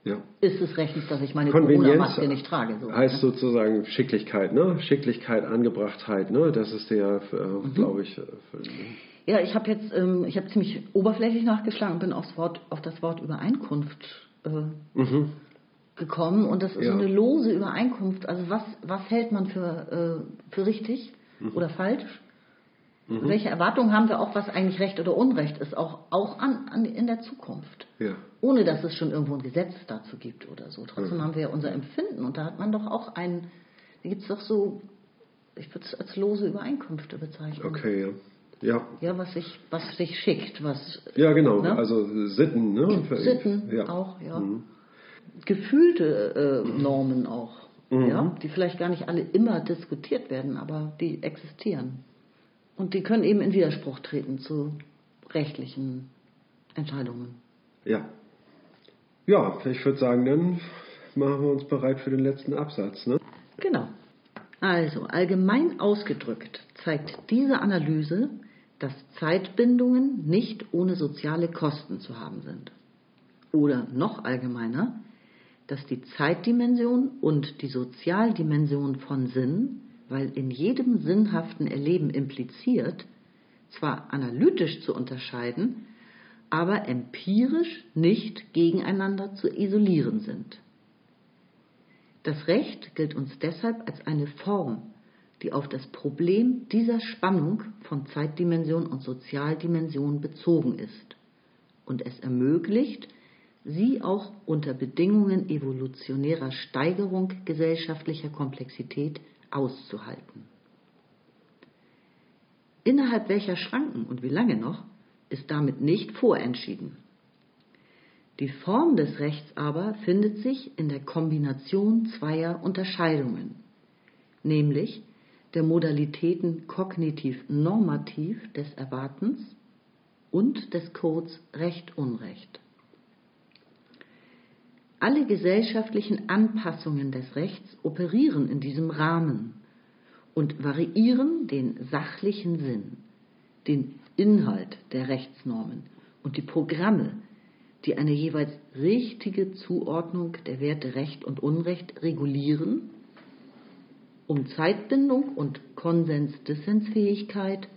S3: Ja.
S2: Ist es rechtlich, dass ich meine Corona-Maske nicht trage? So,
S3: heißt
S2: ne?
S3: sozusagen Schicklichkeit, ne? Schicklichkeit, Angebrachtheit, ne? Das ist der, äh,
S2: Mhm.
S3: glaube ich, äh,
S2: Ja, ich habe jetzt, ähm, ich habe ziemlich oberflächlich nachgeschlagen und bin aufs Wort, auf das Wort Übereinkunft äh,
S3: mhm.
S2: gekommen und das ist
S3: Ja.
S2: so eine lose Übereinkunft. Also was, was hält man für, äh, für richtig
S3: Mhm.
S2: oder falsch? Welche Erwartungen haben wir auch, was eigentlich Recht oder Unrecht ist, auch, auch an, an, in der Zukunft?
S3: ja.
S2: Ohne dass es schon irgendwo ein Gesetz dazu gibt oder so. Trotzdem
S3: Mhm.
S2: haben wir ja unser Empfinden und da hat man doch auch ein, da gibt es doch so, ich würde es als lose Übereinkünfte bezeichnen.
S3: Okay, ja. Ja,
S2: Ja, was sich, was sich schickt, was
S3: ja genau.
S2: Ne?
S3: Also Sitten, ne?
S2: Sitten
S3: ja.
S2: auch, ja.
S3: Mhm.
S2: Gefühlte äh, Normen auch,
S3: Mhm.
S2: ja, die vielleicht gar nicht alle immer diskutiert werden, aber die existieren. Und die können eben in Widerspruch treten zu rechtlichen Entscheidungen.
S3: Ja. Ja, ich würde sagen, dann machen wir uns bereit für den letzten Absatz, ne?
S2: Genau. Also, allgemein ausgedrückt zeigt diese Analyse, dass Zeitbindungen nicht ohne soziale Kosten zu haben sind. Oder noch allgemeiner, dass die Zeitdimension und die Sozialdimension von Sinn, weil in jedem sinnhaften Erleben impliziert, zwar analytisch zu unterscheiden, aber empirisch nicht gegeneinander zu isolieren sind. Das Recht gilt uns deshalb als eine Form, die auf das Problem dieser Spannung von Zeitdimension und Sozialdimension bezogen ist und es ermöglicht, sie auch unter Bedingungen evolutionärer Steigerung gesellschaftlicher Komplexität auszuhalten. Innerhalb welcher Schranken und wie lange noch, ist damit nicht vorentschieden. Die Form des Rechts aber findet sich in der Kombination zweier Unterscheidungen, nämlich der Modalitäten kognitiv-normativ des Erwartens und des Codes Recht-Unrecht. Alle gesellschaftlichen Anpassungen des Rechts operieren in diesem Rahmen und variieren den sachlichen Sinn, den Inhalt der Rechtsnormen und die Programme, die eine jeweils richtige Zuordnung der Werte Recht und Unrecht regulieren, um Zeitbindung und Konsens-Dissensfähigkeit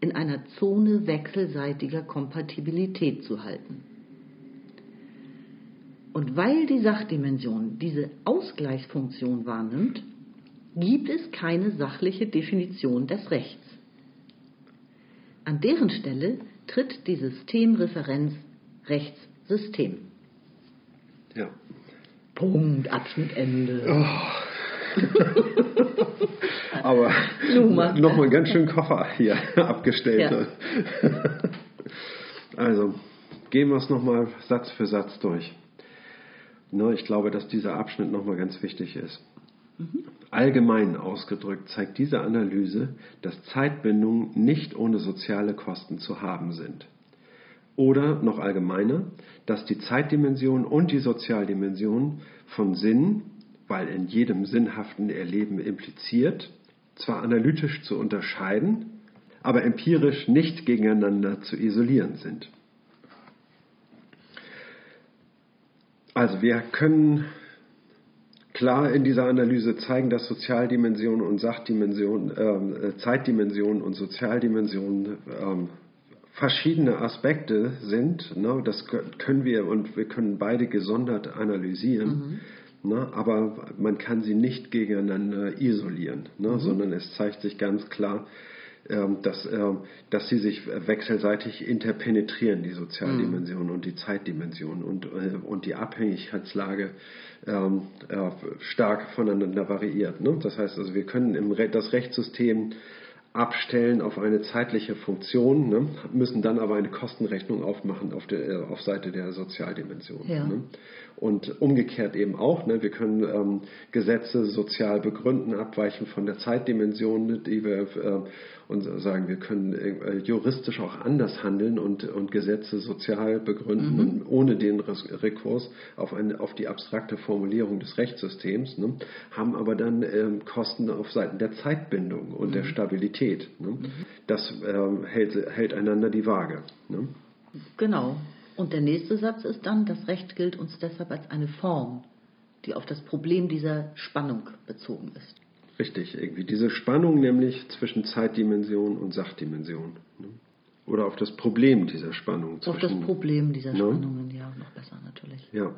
S2: in einer Zone wechselseitiger Kompatibilität zu halten. Und weil die Sachdimension diese Ausgleichsfunktion wahrnimmt, gibt es keine sachliche Definition des Rechts. An deren Stelle tritt die Systemreferenz Rechtssystem.
S3: Ja.
S2: Punkt, Abschnitt, Ende.
S3: Aber
S2: Luhmann.
S3: nochmal ganz schön Koffer hier abgestellt. Also, gehen wir es nochmal Satz für Satz durch. Ne, ich glaube, dass dieser Abschnitt nochmal ganz wichtig ist. Allgemein ausgedrückt zeigt diese Analyse, dass Zeitbindungen nicht ohne soziale Kosten zu haben sind. Oder noch allgemeiner, dass die Zeitdimension und die Sozialdimension von Sinn, weil in jedem sinnhaften Erleben impliziert, zwar analytisch zu unterscheiden, aber empirisch nicht gegeneinander zu isolieren sind. Also wir können klar in dieser Analyse zeigen, dass Sozialdimension und Sachdimension, äh, Zeitdimension und Sozialdimension ähm, verschiedene Aspekte sind. Ne? Das können wir und wir können beide gesondert analysieren. Mhm. Ne? Aber man kann sie nicht gegeneinander isolieren, ne? Mhm. sondern es zeigt sich ganz klar, ähm, dass, ähm, dass sie sich wechselseitig interpenetrieren, die Sozialdimension mhm. und die Zeitdimension und, äh, und die Abhängigkeitslage ähm, äh, stark voneinander variiert. Ne? Das heißt also, wir können im Re das Rechtssystem abstellen auf eine zeitliche Funktion, ne? müssen dann aber eine Kostenrechnung aufmachen auf, der, äh, auf Seite der Sozialdimension. Ja. Ne? Und umgekehrt eben auch, ne? wir können ähm, Gesetze sozial begründen, abweichen von der Zeitdimension, die wir äh, und sagen, wir können äh, juristisch auch anders handeln und, und Gesetze sozial begründen, mhm. ohne den Rekurs auf, eine, auf die abstrakte Formulierung des Rechtssystems, ne, haben aber dann ähm, Kosten auf Seiten der Zeitbindung und mhm. der Stabilität. Ne. Mhm. Das ähm, hält, hält einander die Waage. Ne.
S2: Genau. Und der nächste Satz ist dann, das Recht gilt uns deshalb als eine Form, die auf das Problem dieser Spannung bezogen ist.
S3: Richtig, irgendwie. Diese Spannung nämlich zwischen Zeitdimension und Sachdimension. Ne? Oder auf das Problem dieser Spannung.
S2: Auf das Problem dieser ne? Spannungen, ja, noch besser natürlich.
S3: Ja.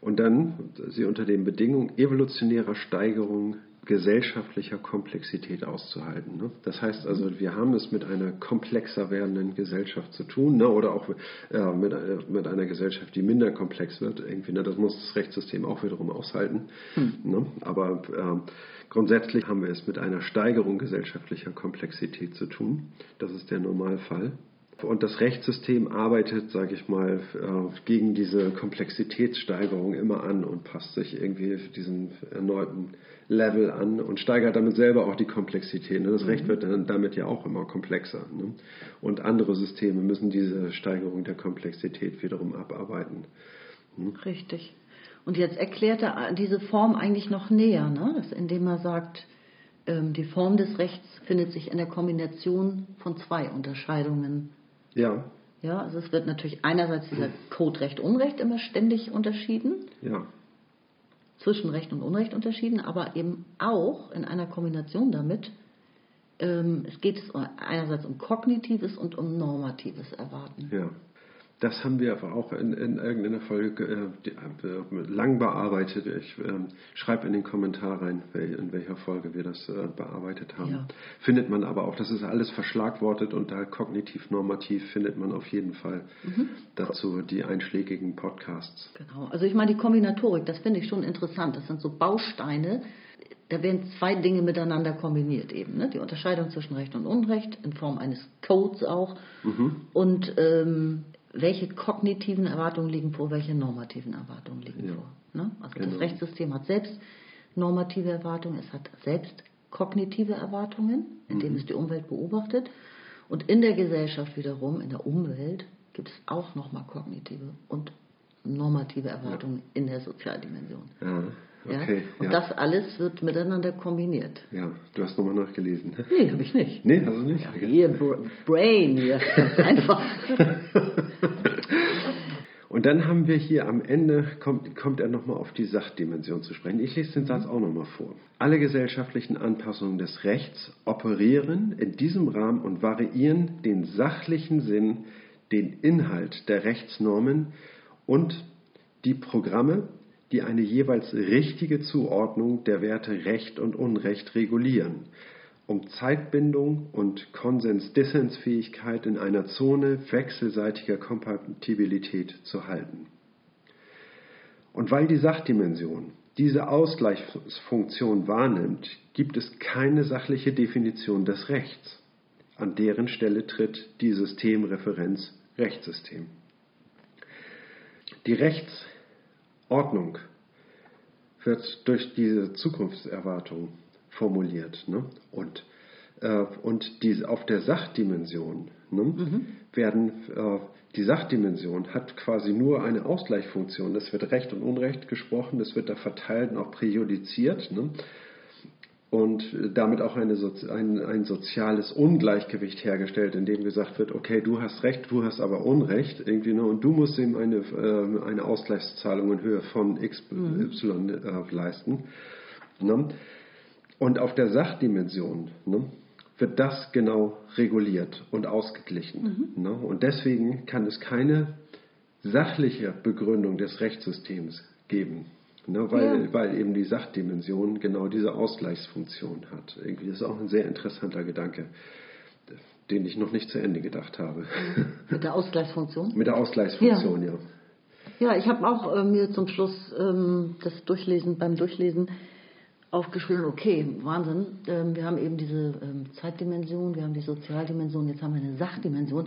S3: Und dann sie unter den Bedingungen evolutionärer Steigerung gesellschaftlicher Komplexität auszuhalten. Ne? Das heißt also, wir haben es mit einer komplexer werdenden Gesellschaft zu tun ne? oder auch äh, mit, äh, mit, einer Gesellschaft, die minder komplex wird. Irgendwie, ne? Das muss das Rechtssystem auch wiederum aushalten. Hm. Aber äh, grundsätzlich haben wir es mit einer Steigerung gesellschaftlicher Komplexität zu tun. Das ist der Normalfall. Und das Rechtssystem arbeitet, sage ich mal, äh, gegen diese Komplexitätssteigerung immer an und passt sich irgendwie diesen erneuten Level an und steigert damit selber auch die Komplexität. Ne? Das Recht mhm. wird dann damit ja auch immer komplexer. Ne? Und andere Systeme müssen diese Steigerung der Komplexität wiederum abarbeiten.
S2: Hm? Richtig. Und jetzt erklärt er diese Form eigentlich noch näher, ne? indem er sagt, ähm, die Form des Rechts findet sich in der Kombination von zwei Unterscheidungen.
S3: Ja.
S2: Ja, also es wird natürlich einerseits dieser Code Recht-Unrecht immer ständig unterschieden.
S3: Ja
S2: zwischen Recht und Unrecht unterschieden, aber eben auch in einer Kombination damit. Ähm, es geht einerseits um kognitives und um normatives Erwarten.
S3: Ja. Das haben wir aber auch in, in irgendeiner Folge äh, äh, lang bearbeitet. Ich äh, schreibe in den Kommentar rein, in welcher Folge wir das äh, bearbeitet haben. Ja. Findet man aber auch, das ist alles verschlagwortet und da kognitiv-normativ findet man auf jeden Fall mhm. dazu die einschlägigen Podcasts.
S2: Genau, also ich meine die Kombinatorik, das finde ich schon interessant. Das sind so Bausteine, da werden zwei Dinge miteinander kombiniert eben. Ne? Die Unterscheidung zwischen Recht und Unrecht in Form eines Codes auch. Mhm. Und ähm, welche kognitiven Erwartungen liegen vor, welche normativen Erwartungen liegen ja. vor. Ne? Also genau. das Rechtssystem hat selbst normative Erwartungen, es hat selbst kognitive Erwartungen, indem mhm. es die Umwelt beobachtet. Und in der Gesellschaft wiederum, in der Umwelt, gibt es auch nochmal kognitive und normative Erwartungen ja. in der Sozialdimension.
S3: Ja. Okay,
S2: ja? Und ja. das alles wird miteinander kombiniert.
S3: Ja, du hast nochmal nachgelesen.
S2: Nee, habe ich nicht.
S3: Nee, hast du nicht?
S2: Ja, hier, Brain, hier, einfach.
S3: Und dann haben wir hier am Ende, kommt, kommt er nochmal auf die Sachdimension zu sprechen. Ich lese den Satz auch nochmal vor. Alle gesellschaftlichen Anpassungen des Rechts operieren in diesem Rahmen und variieren den sachlichen Sinn, den Inhalt der Rechtsnormen und die Programme, die eine jeweils richtige Zuordnung der Werte Recht und Unrecht regulieren, um Zeitbindung und Konsens-Dissensfähigkeit in einer Zone wechselseitiger Kompatibilität zu halten. Und weil die Sachdimension diese Ausgleichsfunktion wahrnimmt, gibt es keine sachliche Definition des Rechts. An deren Stelle tritt die Systemreferenz Rechtssystem. Die Rechts Ordnung wird durch diese Zukunftserwartung formuliert. Ne? Und, äh, und diese, auf der Sachdimension ne, mhm. werden, äh, die Sachdimension hat quasi nur eine Ausgleichsfunktion. Es wird Recht und Unrecht gesprochen, es wird da verteilt und auch präjudiziert. Ne? Und damit auch eine, ein, ein soziales Ungleichgewicht hergestellt, in dem gesagt wird, okay, du hast Recht, du hast aber Unrecht, irgendwie, ne? und du musst ihm eine, äh, eine Ausgleichszahlung in Höhe von X, mhm. Y äh, leisten. Ne? Und auf der Sachdimension ne, wird das genau reguliert und ausgeglichen. Mhm. Ne? Und deswegen kann es keine sachliche Begründung des Rechtssystems geben. Ne, weil, ja. weil eben die Sachdimension genau diese Ausgleichsfunktion hat. Irgendwie ist auch ein sehr interessanter Gedanke, den ich noch nicht zu Ende gedacht habe.
S2: Mit der Ausgleichsfunktion?
S3: Mit der Ausgleichsfunktion, ja.
S2: Ja, ja ich habe auch äh, mir zum Schluss ähm, das Durchlesen, beim Durchlesen aufgeschrieben, okay, Wahnsinn, ähm, wir haben eben diese ähm, Zeitdimension, wir haben die Sozialdimension, jetzt haben wir eine Sachdimension.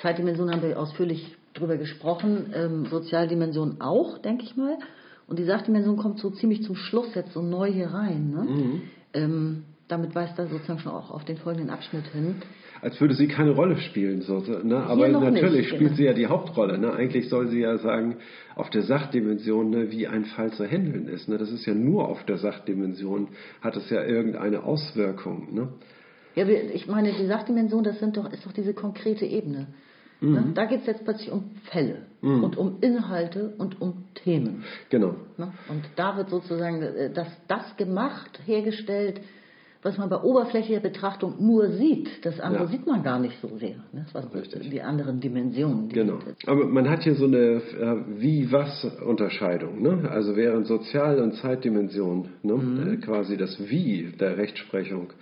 S2: Zeitdimension haben wir ausführlich drüber gesprochen, ähm, Sozialdimension auch, denke ich mal. Und die Sachdimension kommt so ziemlich zum Schluss jetzt so neu hier rein. Ne? Mhm. Ähm, damit weist er sozusagen schon auch auf den folgenden Abschnitt hin
S3: als würde sie keine Rolle spielen. So, ne? Aber natürlich nicht, spielt genau. sie ja die Hauptrolle. Ne? Eigentlich soll sie ja sagen, auf der Sachdimension, ne, wie ein Fall zu handeln ist. Ne? Das ist ja nur auf der Sachdimension, hat es ja irgendeine Auswirkung. Ne?
S2: Ja, ich meine, die Sachdimension, das sind doch, ist doch diese konkrete Ebene. Mhm. Ne? Da geht es jetzt plötzlich um Fälle mhm. und um Inhalte und um Themen.
S3: Genau.
S2: Ne? Und da wird sozusagen äh, das, das gemacht, hergestellt, was man bei oberflächlicher Betrachtung nur sieht. Das andere ja. sieht man gar nicht so sehr. Ne? Das die anderen Dimensionen. Die
S3: genau. Aber man hat hier so eine äh, Wie-Was-Unterscheidung. Ne? Also während Sozial- und Zeitdimension ne? mhm. äh, quasi das Wie der Rechtsprechung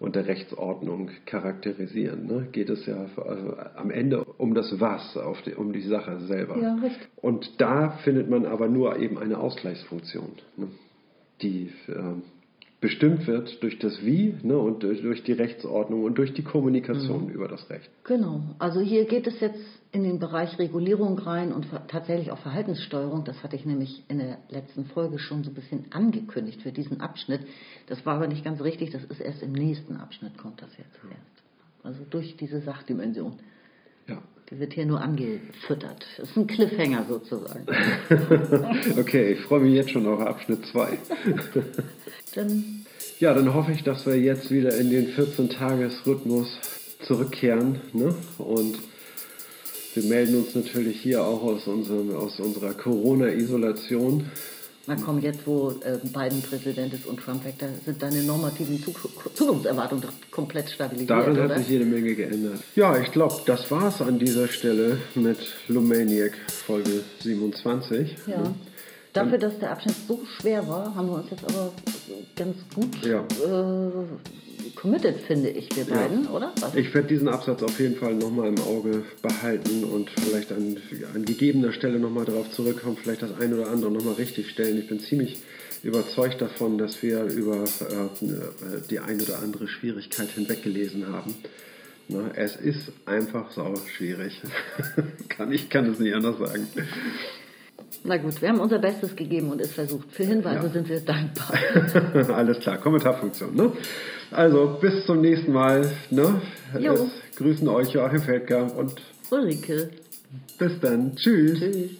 S3: und der Rechtsordnung charakterisieren, ne? geht es ja äh, am Ende um das Was, die, um die Sache selber.
S2: Ja, richtig.
S3: Und da findet man aber nur eben eine Ausgleichsfunktion, ne? die ähm, bestimmt wird durch das Wie ne, und durch, durch, die Rechtsordnung und durch die Kommunikation mhm. über das Recht.
S2: Genau. Also hier geht es jetzt in den Bereich Regulierung rein und tatsächlich auch Verhaltenssteuerung. Das hatte ich nämlich in der letzten Folge schon so ein bisschen angekündigt für diesen Abschnitt. Das war aber nicht ganz richtig. Das ist erst im nächsten Abschnitt kommt das jetzt erst. Also durch diese Sachdimension.
S3: Ja.
S2: Die wird hier nur angefüttert. Das ist ein Cliffhanger sozusagen.
S3: okay, ich freue mich jetzt schon auf Abschnitt 2. dann ja, dann hoffe ich, dass wir jetzt wieder in den 14-Tages-Rhythmus zurückkehren. Ne? Und wir melden uns natürlich hier auch aus, unserem, aus unserer Corona-Isolation.
S2: Na komm, jetzt wo äh, Biden Präsident ist und Trump weg, da sind deine normativen Zukunftserwartungen doch komplett stabilisiert,
S3: Daran
S2: oder?
S3: hat sich jede Menge geändert. Ja, ich glaube, das war es an dieser Stelle mit Lumaniac Folge 27.
S2: Ja. Dafür, dass der Abschnitt so schwer war, haben wir uns jetzt aber ganz gut ja. äh, committed, finde ich, wir beiden, ja. oder?
S3: Was? Ich werde diesen Absatz auf jeden Fall nochmal im Auge behalten und vielleicht an, an gegebener Stelle nochmal darauf zurückkommen, vielleicht das ein oder andere nochmal richtig stellen. Ich bin ziemlich überzeugt davon, dass wir über äh, die ein oder andere Schwierigkeit hinweggelesen haben. Na, es ist einfach sau schwierig. kann, ich kann es nicht anders sagen.
S2: Na gut, wir haben unser Bestes gegeben und es versucht. Für Hinweise ja. sind wir dankbar.
S3: Alles klar, Kommentarfunktion. Ne? Also bis zum nächsten Mal. Ne? Es grüßen euch Joachim Feldger und
S2: Ulrike.
S3: Bis dann. Tschüss.
S2: Tschüss.